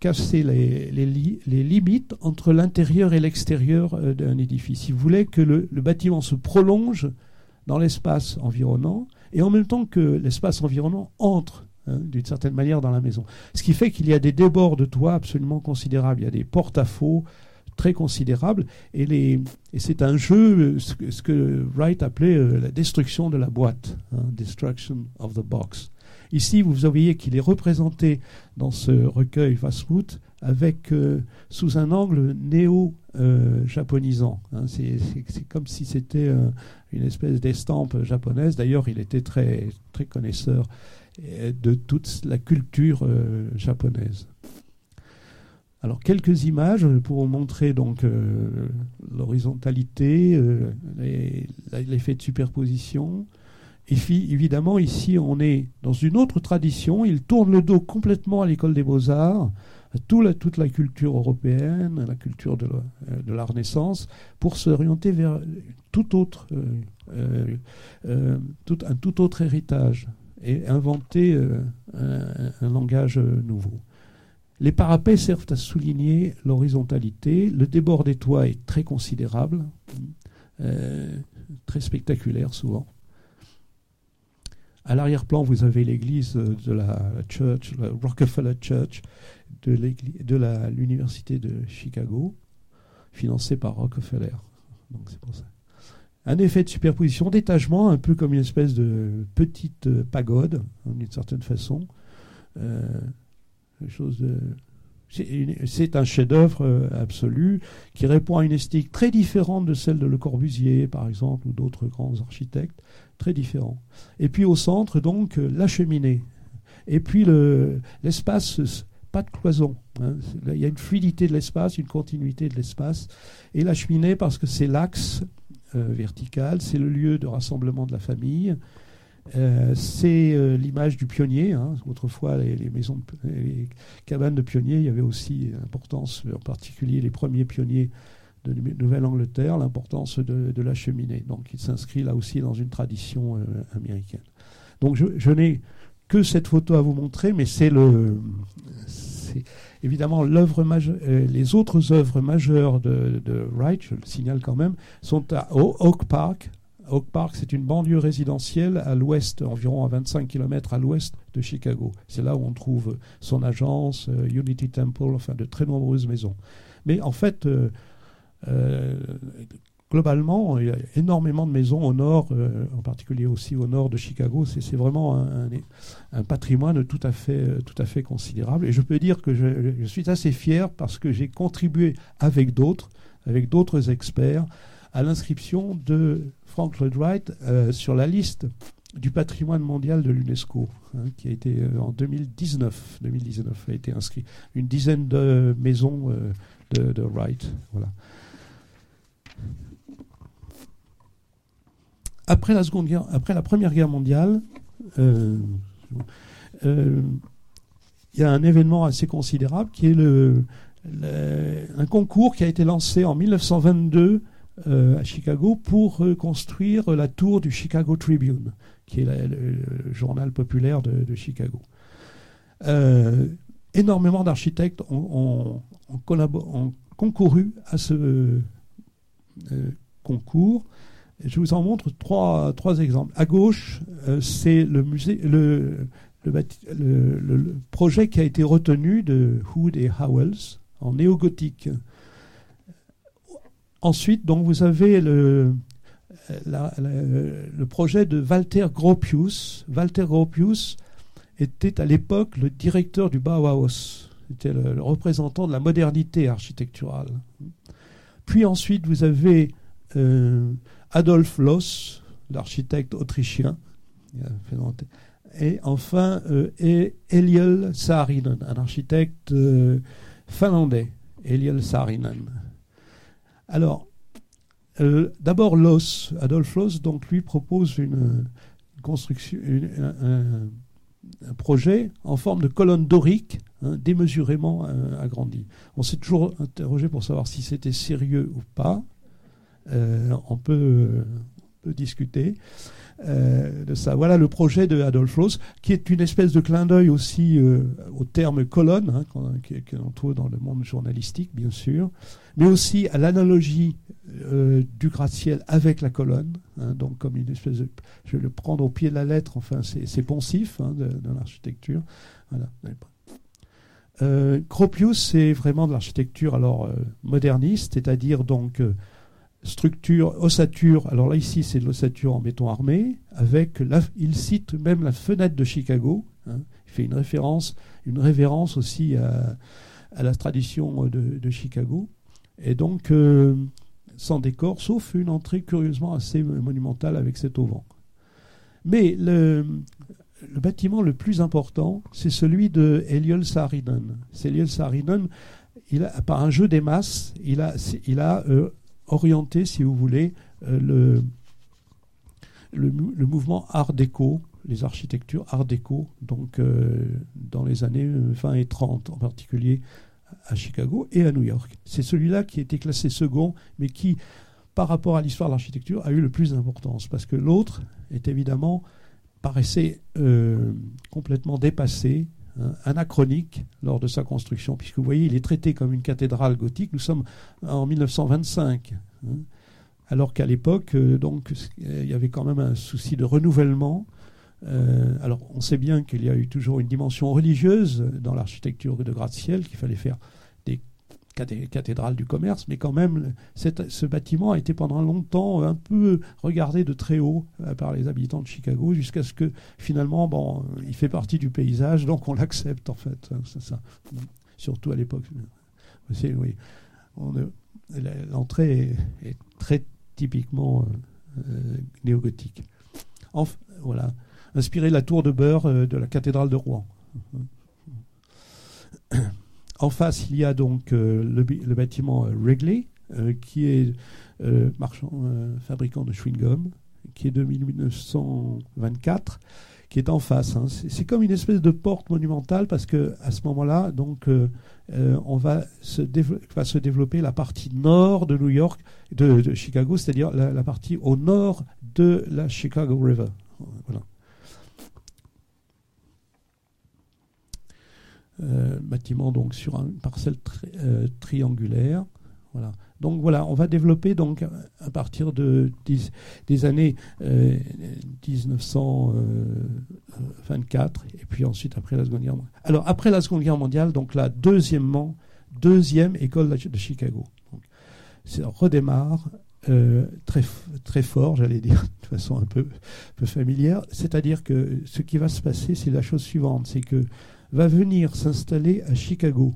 casser, les, limites entre l'intérieur et l'extérieur d'un édifice. Il voulait que le, bâtiment se prolonge dans l'espace environnant et en même temps que l'espace environnant entre hein, d'une certaine manière dans la maison. Ce qui fait qu'il y a des débords de toit absolument considérables. Il y a des porte-à-faux très considérable. Et, les, et c'est un jeu, ce que, Wright appelait euh, la destruction de la boîte, hein, destruction of the box. Ici, vous voyez qu'il est représenté dans ce recueil Fastfood avec euh, sous un angle néo-japonisant. Hein. c'est, comme si c'était euh, une espèce d'estampe japonaise. D'ailleurs, il était très, très connaisseur de toute la culture japonaise. Alors quelques images pour montrer donc euh, l'horizontalité, euh, l'effet de superposition. Et évidemment ici on est dans une autre tradition. Il tourne le dos complètement à l'école des beaux arts, à toute la culture européenne, à la culture de la, la Renaissance, pour s'orienter vers tout autre, tout, un tout autre héritage et inventer un langage nouveau. Les parapets servent à souligner l'horizontalité. Le débord des toits est très considérable, euh, très spectaculaire souvent. À l'arrière-plan, vous avez l'église de la church, la Rockefeller Church de l'université de Chicago, financée par Rockefeller. Donc c'est pour ça. Un effet de superposition, d'étagement, un peu comme une espèce de petite pagode, d'une certaine façon. Euh, chose de c'est un chef-d'œuvre euh, absolu qui répond à une esthétique très différente de celle de Le Corbusier, par exemple, ou d'autres grands architectes, très différents. Et puis au centre, donc, euh, la cheminée. Et puis l'espace, pas de cloison. Hein. Il y a une fluidité de l'espace, une continuité de l'espace. Et la cheminée, parce que c'est l'axe euh, vertical, c'est le lieu de rassemblement de la famille. Euh, c'est euh, l'image du pionnier. Hein. Autrefois, les, maisons, les cabanes de pionniers, il y avait aussi l'importance, en particulier les premiers pionniers de Nouvelle-Angleterre, l'importance de, la cheminée. Donc, il s'inscrit là aussi dans une tradition euh, américaine. Donc, je, n'ai que cette photo à vous montrer, mais c'est le, évidemment l'œuvre les autres œuvres majeures de, de, Wright, je le signale quand même, sont à Oak Park, Oak Park, c'est une banlieue résidentielle à l'ouest, environ à 25 km à l'ouest de Chicago. C'est là où on trouve son agence, euh, Unity Temple, enfin de très nombreuses maisons. Mais en fait, euh, euh, globalement, il y a énormément de maisons au nord, en particulier aussi au nord de Chicago. C'est vraiment un, patrimoine tout à, fait, tout à fait considérable. Et je peux dire que je, je suis assez fier parce que j'ai contribué avec d'autres, avec d'autres experts, à l'inscription de Frank Lloyd Wright euh, sur la liste du patrimoine mondial de l'UNESCO, hein, qui a été euh, en 2019, 2019 a été inscrit. Une dizaine de maisons euh, de, Wright. Voilà. Après la, seconde guerre, après la Première Guerre mondiale, il y a un événement assez considérable qui est le, un concours qui a été lancé en 1922 euh, à Chicago pour reconstruire la tour du Chicago Tribune, qui est le, journal populaire de, Chicago. Euh, énormément d'architectes ont, concouru à ce euh, concours. Je vous en montre trois, exemples. À gauche, c'est le le, le, projet qui a été retenu de Hood et Howells en néo-gothique. Ensuite, donc, vous avez le, le projet de Walter Gropius. Walter Gropius était à l'époque le directeur du Bauhaus. C'était le, représentant de la modernité architecturale. Puis ensuite, vous avez euh, Adolf Loss, l'architecte autrichien. Et enfin, euh, Eliel Saarinen, un architecte euh, finlandais. Eliel Saarinen. Alors, euh, d'abord Loss, Adolf Loss, donc lui propose une, construction, un, projet en forme de colonne dorique, hein, démesurément euh, agrandie. On s'est toujours interrogé pour savoir si c'était sérieux ou pas. Euh, on peut discuter. Euh, de ça. Voilà le projet de Adolf Loos, qui est une espèce de clin d'œil aussi euh, au terme colonne, hein, qu'on trouve dans le monde journalistique, bien sûr, mais aussi à l'analogie euh, du gratte-ciel avec la colonne, hein, donc comme une espèce de. Je vais le prendre au pied de la lettre, enfin, c'est poncif hein, de, l'architecture. Voilà. C'est vraiment de l'architecture alors moderniste, c'est-à-dire donc structure, ossature. Alors là, ici, c'est de l'ossature en béton armé, avec, il cite même la fenêtre de Chicago. Hein. il fait une référence, une révérence aussi à, la tradition de, Chicago. Et donc, euh, sans décor, sauf une entrée curieusement assez monumentale avec cet auvent. Mais le, bâtiment le plus important, c'est celui de Eliel Saarinen. Eliel Saarinen il a, par un jeu des masses, il a, il a orienté, si vous voulez, le, le, mouvement Art déco, les architectures Art déco, donc dans les années 20 et 30 en particulier à Chicago et à New York. C'est celui-là qui a été classé second, mais qui, par rapport à l'histoire de l'architecture, a eu le plus d'importance, parce que l'autre est évidemment paraissait euh, complètement dépassé, anachronique lors de sa construction, puisque vous voyez, il est traité comme une cathédrale gothique. Nous sommes en 1925, hein, alors qu'à l'époque, euh, donc, il y avait quand même un souci de renouvellement. Euh, alors, on sait bien qu'il y a eu toujours une dimension religieuse dans l'architecture de gratte-ciel, qu'il fallait faire cathédrale du commerce, mais quand même, ce bâtiment a été pendant longtemps un peu regardé de très haut euh, par les habitants de Chicago, jusqu'à ce que finalement, bon, il fait partie du paysage, donc on l'accepte en fait. Hein, ça. Surtout à l'époque. Oui, L'entrée est, très typiquement euh, néogothique. Enfin, voilà. Inspiré la tour de beurre euh, de la cathédrale de Rouen. En face, il y a donc euh, le, bâtiment Wrigley, euh, qui est euh, marchand, fabricant de chewing-gum, qui est de 1924, qui est en face. Hein. C'est comme une espèce de porte monumentale parce que à ce moment-là, donc, on va se, va se, développer la partie nord de New York, de, Chicago, c'est-à-dire la, la, partie au nord de la Chicago River. Voilà. Bâtiment donc sur une parcelle euh, triangulaire. Voilà. Donc voilà, on va développer donc à partir de des années 1924 euh, et puis ensuite après la Seconde Guerre mondiale. Alors après la Seconde Guerre mondiale, donc là deuxièmement deuxième école de Chicago. Ça redémarre très, très fort, j'allais dire, de façon un peu, peu familière. C'est-à-dire que ce qui va se passer, c'est la chose suivante, c'est que va venir s'installer à Chicago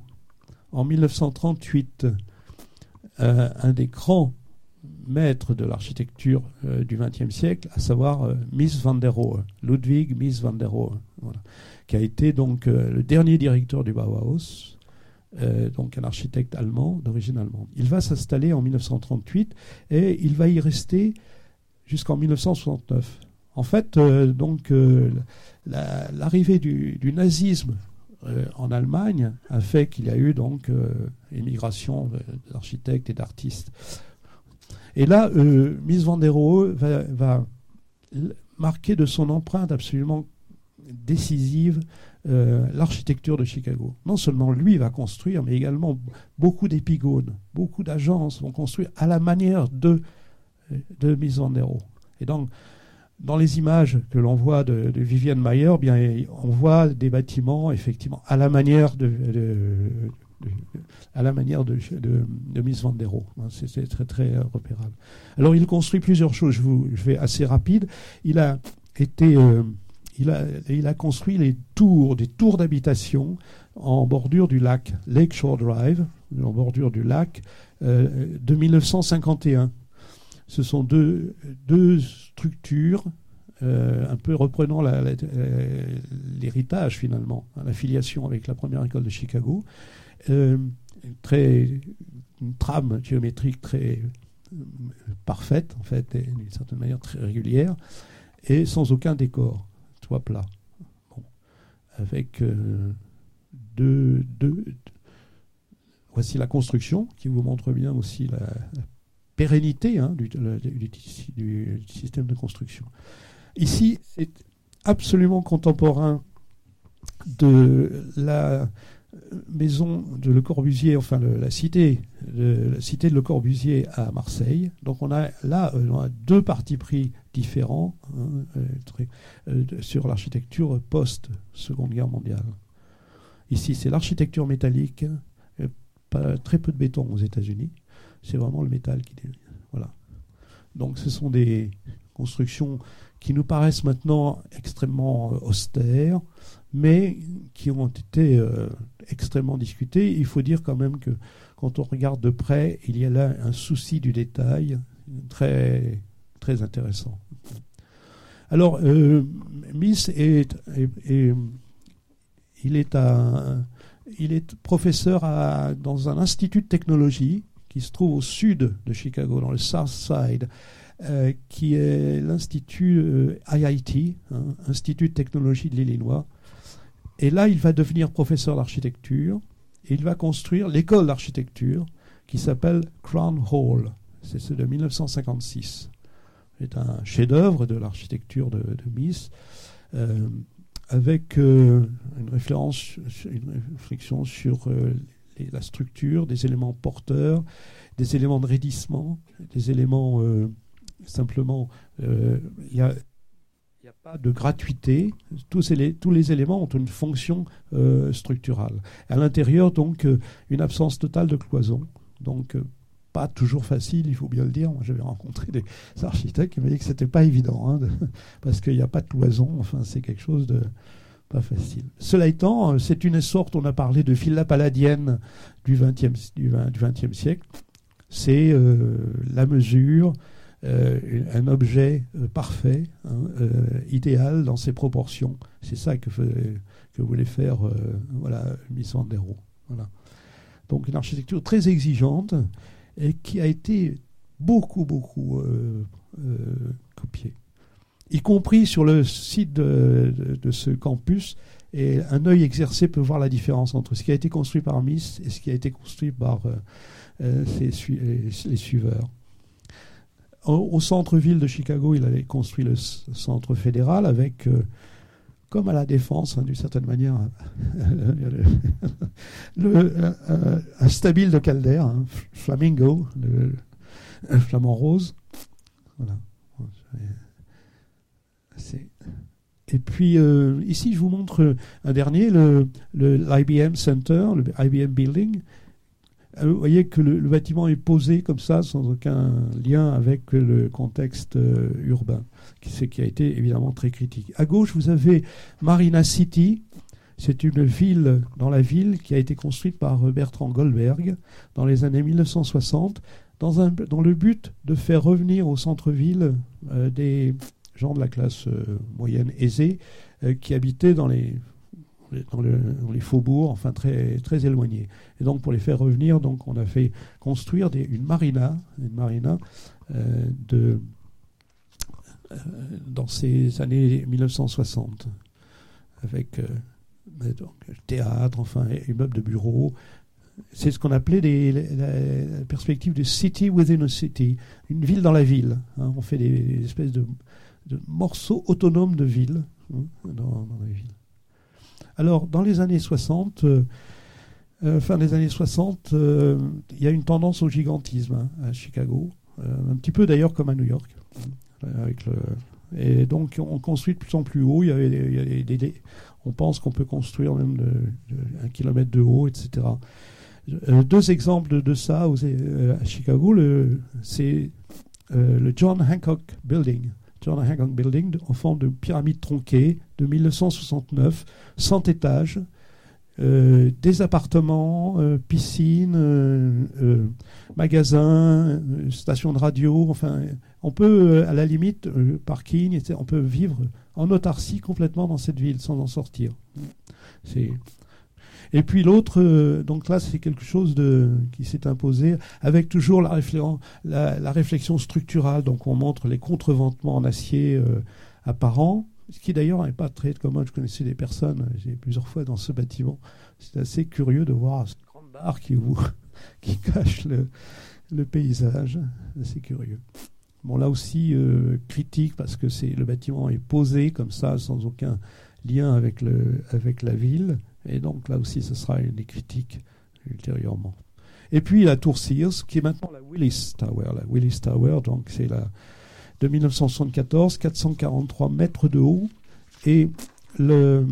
en 1938. Euh, un des grands maîtres de l'architecture euh, du XXe siècle, à savoir euh, Miss van der Rohe, Ludwig Miss van der Rohe, qui a été donc le dernier directeur du Bauhaus, donc un architecte allemand d'origine allemande. Il va s'installer en 1938 et il va y rester jusqu'en 1969. En fait, donc l'arrivée du, nazisme euh, en Allemagne a fait qu'il y a eu donc euh, émigration d'architectes et d'artistes. Et là, euh, Mies van der Rohe va, marquer de son empreinte absolument décisive l'architecture de Chicago. Non seulement lui va construire, mais également beaucoup d'épigones, beaucoup d'agences vont construire à la manière de, de Mies van der Rohe. Et donc, dans les images que l'on voit de, Viviane Mayer, bien, on voit des bâtiments effectivement à la manière de, à la manière de, de, Miss Van der hein, C'est très très repérable. Alors il construit plusieurs choses. Je, vous, vais assez rapide. Il a été, euh, il a, il a construit les tours, des tours d'habitation en bordure du lac Lakeshore Drive, en bordure du lac, euh, de 1951 ce sont deux structures euh, un peu reprenant l'héritage finalement, hein, l'affiliation avec la première école de Chicago, euh, très, une trame géométrique très euh, parfaite en fait, d'une certaine manière très régulière, et sans aucun décor, toit plat. Avec deux, deux, voici la construction qui vous montre bien aussi la, la pérennité hein, du, système de construction. Ici, c'est absolument contemporain de la maison de Le Corbusier, enfin la cité, de, la cité de Le Corbusier à Marseille. Donc on a là euh, deux partis pris différents hein, euh, euh, sur l'architecture post-Seconde Guerre mondiale. Ici, c'est l'architecture métallique, très peu de béton aux États-Unis c'est vraiment le métal qui voilà. Donc ce sont des constructions qui nous paraissent maintenant extrêmement euh, austères, mais qui ont été euh, extrêmement discutées. Il faut dire quand même que quand on regarde de près, il y a là un souci du détail très, très intéressant. Alors, euh, Miss est, il est à il est professeur dans un institut de technologie qui se trouve au sud de Chicago, dans le South Side, euh, qui est l'Institut euh, IIT, hein, Institut de technologie de l'Illinois. Et là, il va devenir professeur d'architecture et il va construire l'école d'architecture qui s'appelle Crown Hall. C'est de 1956. C'est un chef-d'œuvre de l'architecture de, de, Miss, euh, avec une, référence, une réflexion sur la structure, des éléments porteurs, des éléments de raidissement, des éléments simplement. Il n'y a, a, pas de gratuité. Tous, les, tous les éléments ont une fonction euh, structurale. À l'intérieur, donc, euh, une absence totale de cloison. Donc, euh, pas toujours facile, il faut bien le dire. Moi, j'avais rencontré des architectes qui m'ont dit que c'était pas évident, hein, parce qu'il n'y a pas de cloison. Enfin, c'est quelque chose de pas facile. Cela étant, c'est une sorte, on a parlé de villa palladienne du XXe 20, siècle. C'est la mesure, euh, un objet euh, parfait, hein, euh, idéal dans ses proportions. C'est ça que, que voulait faire voilà, Miss Vandero. Voilà. Donc une architecture très exigeante et qui a été beaucoup, beaucoup copiée. Y compris sur le site de, ce campus, et un œil exercé peut voir la différence entre ce qui a été construit par Miss et ce qui a été construit par les suiveurs au, centre-ville de Chicago, il avait construit le centre fédéral avec, euh, comme à la défense, hein, d'une certaine manière, euh, euh, un stabile de Calder, un flamingo, le, flamant rose. Voilà. Et puis ici, je vous montre un dernier, le, l'IBM Center, le IBM Building, euh, vous voyez que le, bâtiment est posé comme ça, sans aucun lien avec le contexte euh, urbain, qui, qui a été évidemment très critique. À gauche, vous avez Marina City. C'est une ville dans la ville qui a été construite par euh, Bertrand Goldberg dans les années 1960, dans, un, dans le but de faire revenir au centre-ville des gens de la classe moyenne aisée qui habitaient dans les dans, les faubourgs, enfin très, très éloignés. Et donc pour les faire revenir, donc on a fait construire des, une marina, une marina euh, de, euh, dans ces années 1960, avec euh, théâtre, enfin immeubles de bureaux. C'est ce qu'on appelait des, la, perspective de city within a city, une ville dans la ville. Hein. On fait des, espèces de, de, morceaux autonomes de ville hein, dans, dans la ville. Alors, dans les années 60, euh, euh, fin des années 60, euh, il y a une tendance au gigantisme hein, à Chicago, un petit peu d'ailleurs comme à New York. Le, et donc, on construit de plus en plus haut. Y avait, on pense qu'on peut construire même un kilomètre de haut, etc. deux exemples de, ça à Chicago, c'est le John Hancock Building John Hancock Building, en forme de pyramide tronquée de 1969, 100 étages, euh, des appartements, euh, piscines, euh, magasins, stations de radio. Enfin, on peut, à la limite, parking, on peut vivre en autarcie complètement dans cette ville sans en sortir. C'est et puis l'autre, euh, donc là, c'est quelque chose qui s'est imposé avec toujours la, réflexion structurale. Donc on montre les contreventements en acier euh, apparents, ce qui d'ailleurs n'est pas très commun. Je connaissais des personnes, j'ai plusieurs fois dans ce bâtiment. C'est assez curieux de voir cette grande barre qui, vous, qui cache le, paysage. C'est curieux. Bon, là aussi, euh, critique parce que le bâtiment est posé comme ça, sans aucun lien avec la ville. Et donc là aussi, ce sera une des critiques ultérieurement. Et puis la tour Sears, qui est maintenant la Willis Tower. La Willis Tower, donc c'est la de 1974, 443 mètres de haut. Et le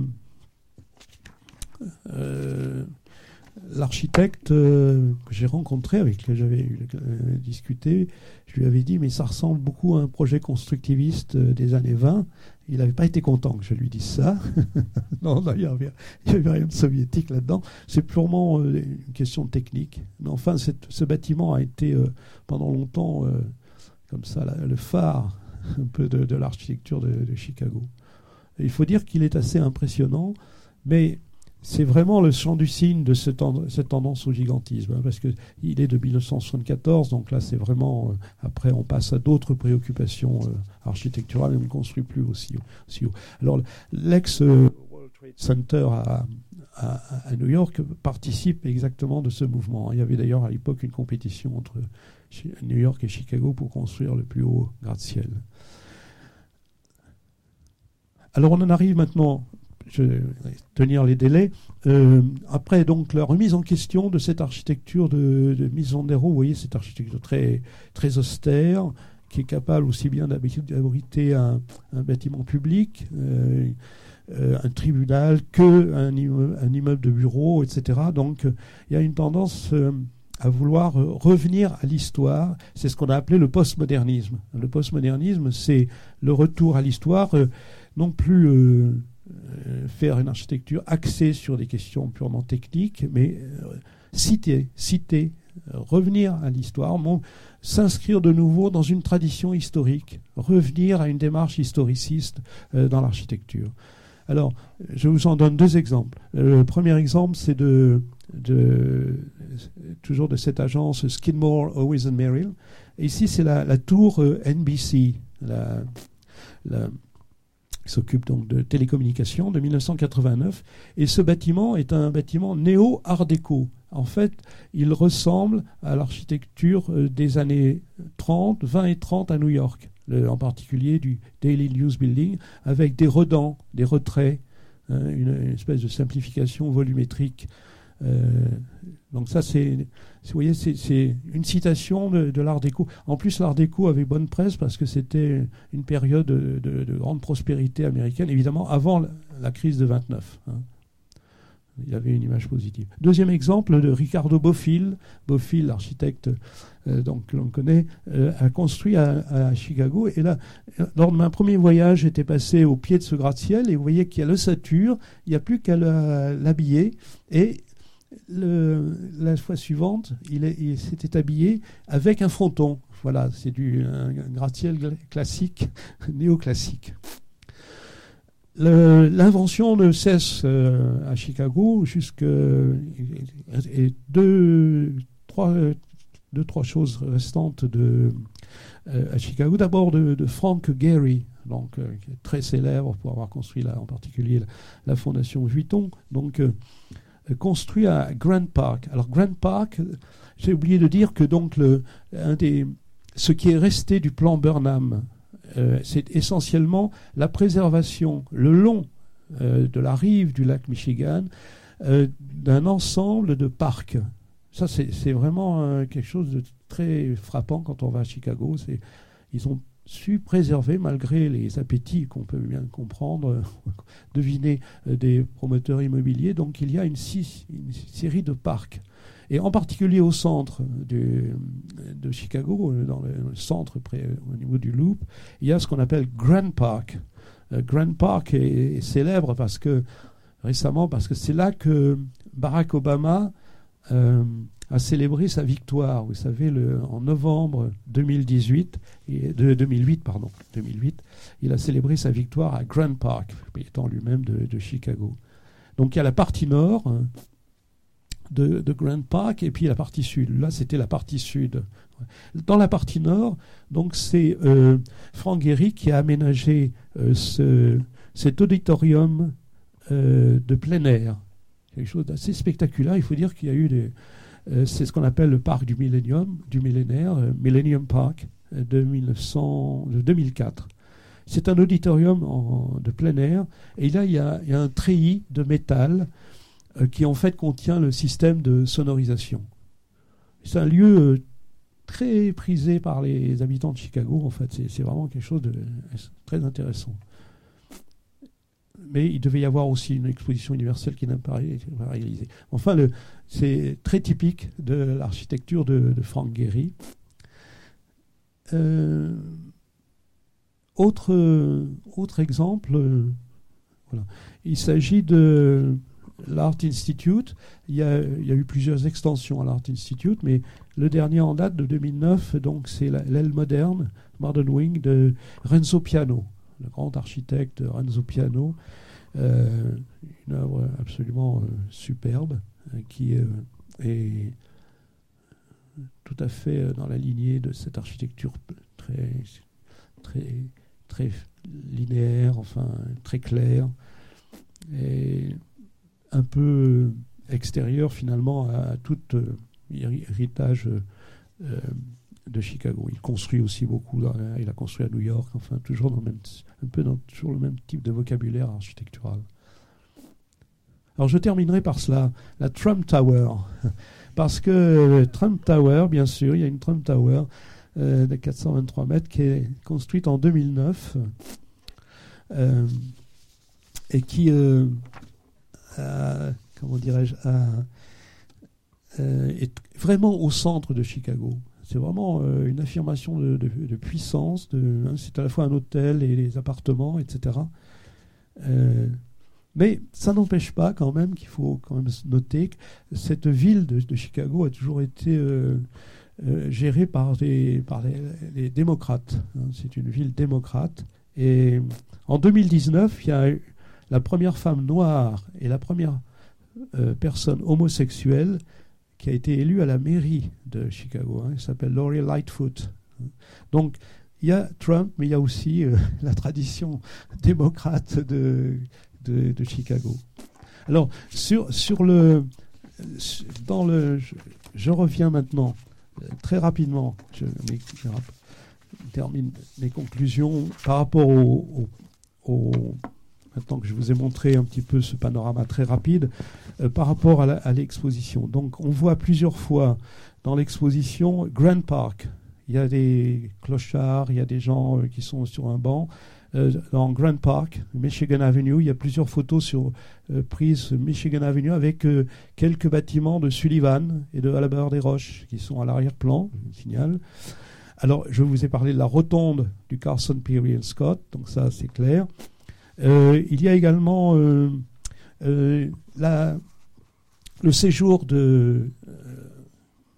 euh, l'architecte euh, que j'ai rencontré, avec qui j'avais euh, discuté, je lui avais dit, mais ça ressemble beaucoup à un projet constructiviste des années 20. Il n'avait pas été content que je lui dise ça. non, il n'y avait, rien de soviétique là-dedans. C'est purement euh, une question technique. Mais enfin, ce bâtiment a été euh, pendant longtemps, euh, comme ça, le phare un peu de, l'architecture de, Chicago. il faut dire qu'il est assez impressionnant, mais c'est vraiment le champ du signe de cette tendance au gigantisme, hein, parce qu'il est de 1974, donc là c'est vraiment, euh, après on passe à d'autres préoccupations euh, architecturales et on ne construit plus aussi, haut. Alors l'ex World Trade Center à, New York participe exactement de ce mouvement. Il y avait d'ailleurs à l'époque une compétition entre New York et Chicago pour construire le plus haut gratte-ciel. Alors on en arrive maintenant je vais tenir les délais. Euh, après, donc, la remise en question de cette architecture de, de déro, vous voyez, cette architecture très, très austère, qui est capable aussi bien d'abriter un, bâtiment public, euh, euh, un tribunal, que un immeuble, immeuble, de bureau, etc. Donc, il y a une tendance à vouloir revenir à l'histoire. C'est ce qu'on a appelé le postmodernisme. Le postmodernisme, c'est le retour à l'histoire, non plus faire une architecture axée sur des questions purement techniques, mais euh, citer, citer, euh, revenir à l'histoire, s'inscrire de nouveau dans une tradition historique, revenir à une démarche historiciste dans l'architecture. Alors, je vous en donne deux exemples. Le premier exemple, c'est de, toujours de cette agence Skidmore, Owens Merrill. ici, c'est la, tour NBC, la, qui s'occupe donc de télécommunications de 1989. Et ce bâtiment est un bâtiment néo-art déco. En fait, il ressemble à l'architecture euh, des années 30, 20 et 30 à New York, en particulier du Daily News Building, avec des redans, des retraits, hein, une, espèce de simplification volumétrique. Euh, donc ça, c'est vous voyez, c'est une citation de, l'Art déco. En plus, l'Art déco avait bonne presse parce que c'était une période de, grande prospérité américaine, évidemment avant la, crise de 29. Hein. Il avait une image positive. Deuxième exemple de Ricardo Bofill. Bofill, l'architecte euh, que l'on connaît, euh, a construit à, Chicago. Et là, lors de mon premier voyage, j'étais passé au pied de ce gratte-ciel et vous voyez qu'il y a l'ossature, il n'y a plus qu'à l'habiller. Et la fois suivante, il, s'était habillé avec un fronton. Voilà, c'est du gratte-ciel classique, néoclassique. L'invention ne cesse euh, à Chicago jusque et deux, trois, choses restantes de, euh, à Chicago. D'abord de, Frank Gehry, donc euh, très célèbre pour avoir construit en particulier la, fondation Vuitton. Donc construit à Grand Park. Alors Grand Park, j'ai oublié de dire que donc le, un des, ce qui est resté du plan Burnham, euh, c'est essentiellement la préservation le long euh, de la rive du lac Michigan euh, d'un ensemble de parcs. Ça, c'est vraiment quelque chose de très frappant quand on va à Chicago. Ils ont su préserver, malgré les appétits qu'on peut bien comprendre, deviner euh, des promoteurs immobiliers. Donc il y a une, série de parcs. Et en particulier au centre de Chicago, euh, dans le, centre près, au niveau du Loop, il y a ce qu'on appelle Grand Park. Euh, Grand Park est, célèbre parce que récemment parce que c'est là que Barack Obama a célébré sa victoire. Vous savez, en novembre 2018, et, de, 2008, pardon, 2008, il a célébré sa victoire à Grand Park, étant lui-même de, Chicago. Donc il y a la partie nord hein, de, Grand Park et puis la partie sud. Là, c'était la partie sud. Dans la partie nord, donc c'est euh, Franck Gehry qui a aménagé euh, ce, cet auditorium euh, de plein air. Quelque chose d'assez spectaculaire. Il faut dire qu'il y a eu des, c'est ce qu'on appelle le parc du millénaire, euh, Millennium Park euh, de, 1900, de 2004. C'est un auditorium de plein air et là il y a, un treillis de métal qui en fait contient le système de sonorisation. C'est un lieu très prisé par les habitants de Chicago en fait. C'est vraiment quelque chose de très intéressant mais il devait y avoir aussi une exposition universelle qui n'a pas été réalisée. Enfin, c'est très typique de l'architecture de, Frank Gehry. Euh, autre, autre exemple, voilà. il s'agit de l'Art Institute. Il y, a, il y, a, eu plusieurs extensions à l'Art Institute, mais le dernier en date de 2009, donc c'est l'aile moderne, Modern Wing, de Renzo Piano le grand architecte Renzo Piano, une œuvre absolument superbe qui est tout à fait dans la lignée de cette architecture très, très, très linéaire, enfin très claire, et un peu extérieur finalement à tout héritage de Chicago. Il construit aussi beaucoup, il a construit à New York, enfin toujours dans le même, un peu dans toujours le même type de vocabulaire architectural. Alors je terminerai par cela, la Trump Tower, parce que Trump Tower, bien sûr, il y a une Trump Tower euh, de 423 mètres qui est construite en 2009 euh, et qui, euh, comment dirais-je, est vraiment au centre de Chicago. C'est vraiment euh, une affirmation de, puissance. Hein, c'est à la fois un hôtel et les appartements, etc. Euh, mais ça n'empêche pas quand même qu'il faut quand même noter que cette ville de, Chicago a toujours été euh, gérée par, des, par les, démocrates. Hein. c'est une ville démocrate. Et en 2019, il y a la première femme noire et la première personne homosexuelle qui a été élu à la mairie de Chicago. Hein. Il s'appelle Laurie Lightfoot. Donc, il y a Trump, mais il y a aussi euh, la tradition démocrate de, de, Chicago. Alors, sur, sur le, dans le, je, reviens maintenant euh, très rapidement. Je, termine mes conclusions par rapport au, au maintenant que je vous ai montré un petit peu ce panorama très rapide, euh, par rapport à l'exposition. Donc on voit plusieurs fois dans l'exposition Grand Park. Il y a des clochards, il y a des gens euh, qui sont sur un banc. Euh, dans Grand Park, Michigan Avenue, il y a plusieurs photos sur, prises Michigan Avenue avec quelques bâtiments de Sullivan et de Albert des Roches qui sont à l'arrière-plan, je signale. Alors, je vous ai parlé de la rotonde du Carson Peary Scott, donc ça c'est clair. Euh, il y a également euh, euh, le séjour de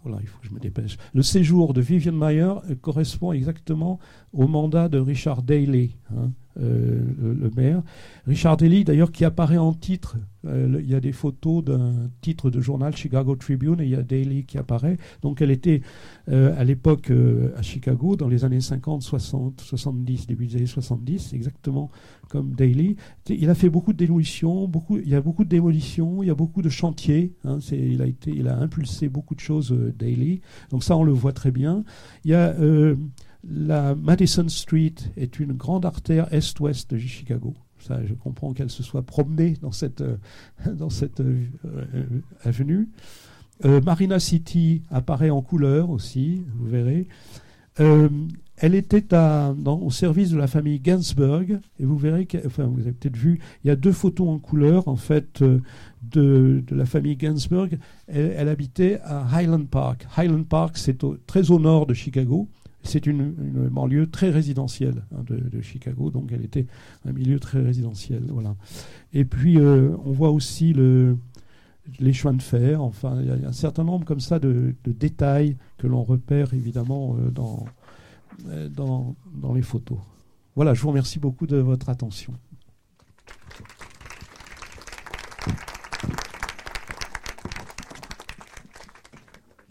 voilà, il faut que je me dépêche. Le séjour de Vivian Mayer correspond exactement au mandat de Richard Daley, hein, le, maire. Richard Daley, d'ailleurs, qui apparaît en titre. Il y a des photos d'un titre de journal Chicago Tribune et il y a Daley qui apparaît. Donc, elle était à l'époque à Chicago, dans les années 50, 60, 70, début des années 70, exactement comme Daly. Il a fait beaucoup de démolitions, beaucoup, il y a beaucoup de démolitions, il y a beaucoup de chantiers. Hein, il, a il a impulsé beaucoup de choses, euh, Daly. Donc ça, on le voit très bien. Il y a euh, la Madison Street est une grande artère est-ouest de Chicago. Je comprends qu'elle se soit promenée dans cette, euh, cette avenue. Marina City apparaît en couleur aussi, vous verrez. Elle était au service de la famille Gainsbourg, et vous verrez, enfin, vous avez peut-être vu, il y a deux photos en couleur, en fait, euh, de, de la famille Gainsbourg. Elle, habitait à Highland Park. Highland Park, c'est très au nord de Chicago. C'est une, banlieue très résidentielle hein, de, Chicago, donc elle était un milieu très résidentiel. Voilà. Et puis, euh, on voit aussi le, les chemins de fer. Enfin, il y, a un certain nombre comme ça de, de détails que l'on repère évidemment euh, dans, euh, dans, dans les photos. Voilà, je vous remercie beaucoup de votre attention.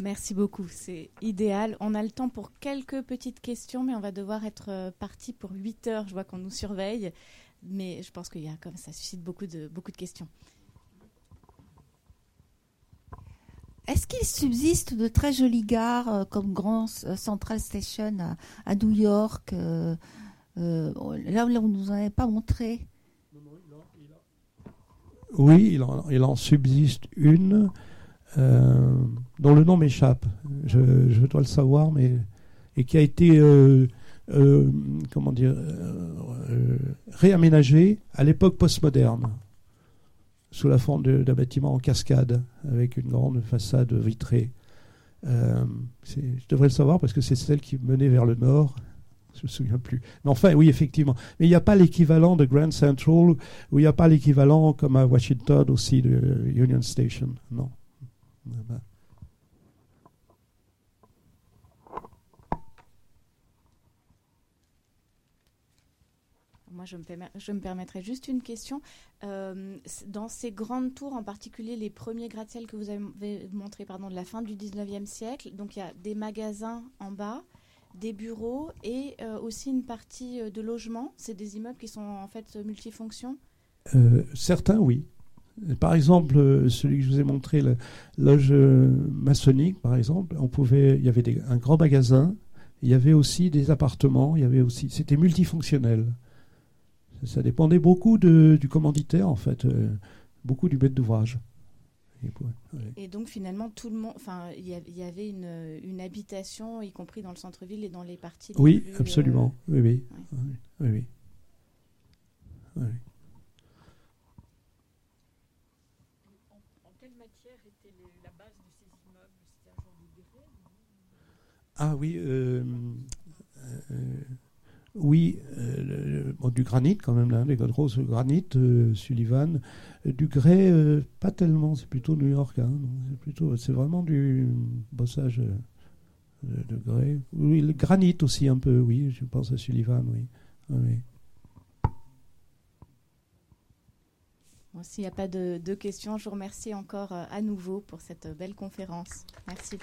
Merci beaucoup, c'est idéal. On a le temps pour quelques petites questions, mais on va devoir être euh, parti pour 8 heures. Je vois qu'on nous surveille, mais je pense qu'il y a comme ça suscite beaucoup de, beaucoup de questions. Est-ce qu'il subsiste de très jolies gares euh, comme Grand euh, Central Station à, New York euh, Là, on ne nous en avait pas montré? Oui, il en, subsiste une dont le nom m'échappe. Je, dois le savoir, mais et qui a été comment dire réaménagée à l'époque postmoderne sous la forme d'un bâtiment en cascade avec une grande façade vitrée. Euh, je devrais le savoir parce que c'est celle qui menait vers le nord. Je me souviens plus. Mais enfin, oui, effectivement. Mais il n'y a pas l'équivalent de Grand Central, ou il n'y a pas l'équivalent comme à Washington aussi de Union Station. Non. Moi, je me, je me permettrai juste une question. Euh, dans ces grandes tours, en particulier les premiers gratte-ciel que vous avez montré pardon, de la fin du 19e siècle, donc il y a des magasins en bas, des bureaux et euh, aussi une partie euh, de logement. C'est des immeubles qui sont en fait multifonctions? Certains, oui. Par exemple, celui que je vous ai montré, la loge maçonnique, par exemple, on pouvait, il y avait un grand magasin, il y avait aussi des appartements, il y avait aussi, c'était multifonctionnel. Ça dépendait beaucoup de, du commanditaire, en fait, euh, beaucoup du maître d'ouvrage. Et, donc finalement, tout le monde, enfin, il y, avait une, une, habitation, y compris dans le centre-ville et dans les parties. oui, absolument. Euh, oui, oui. oui, oui quelle matière était la base de ces immeubles C'était un genre de grès Ah oui. Euh, oui, euh, du granit quand même, là, les grosses granit, euh, Sullivan. Euh, du grès, pas tellement, c'est plutôt New York. Hein, c'est, plutôt, c'est vraiment du bossage de, grès. Oui, le granit aussi un peu, oui, je pense à Sullivan, oui. oui. S'il n'y a pas de, de questions, je vous remercie encore à nouveau pour cette belle conférence. Merci.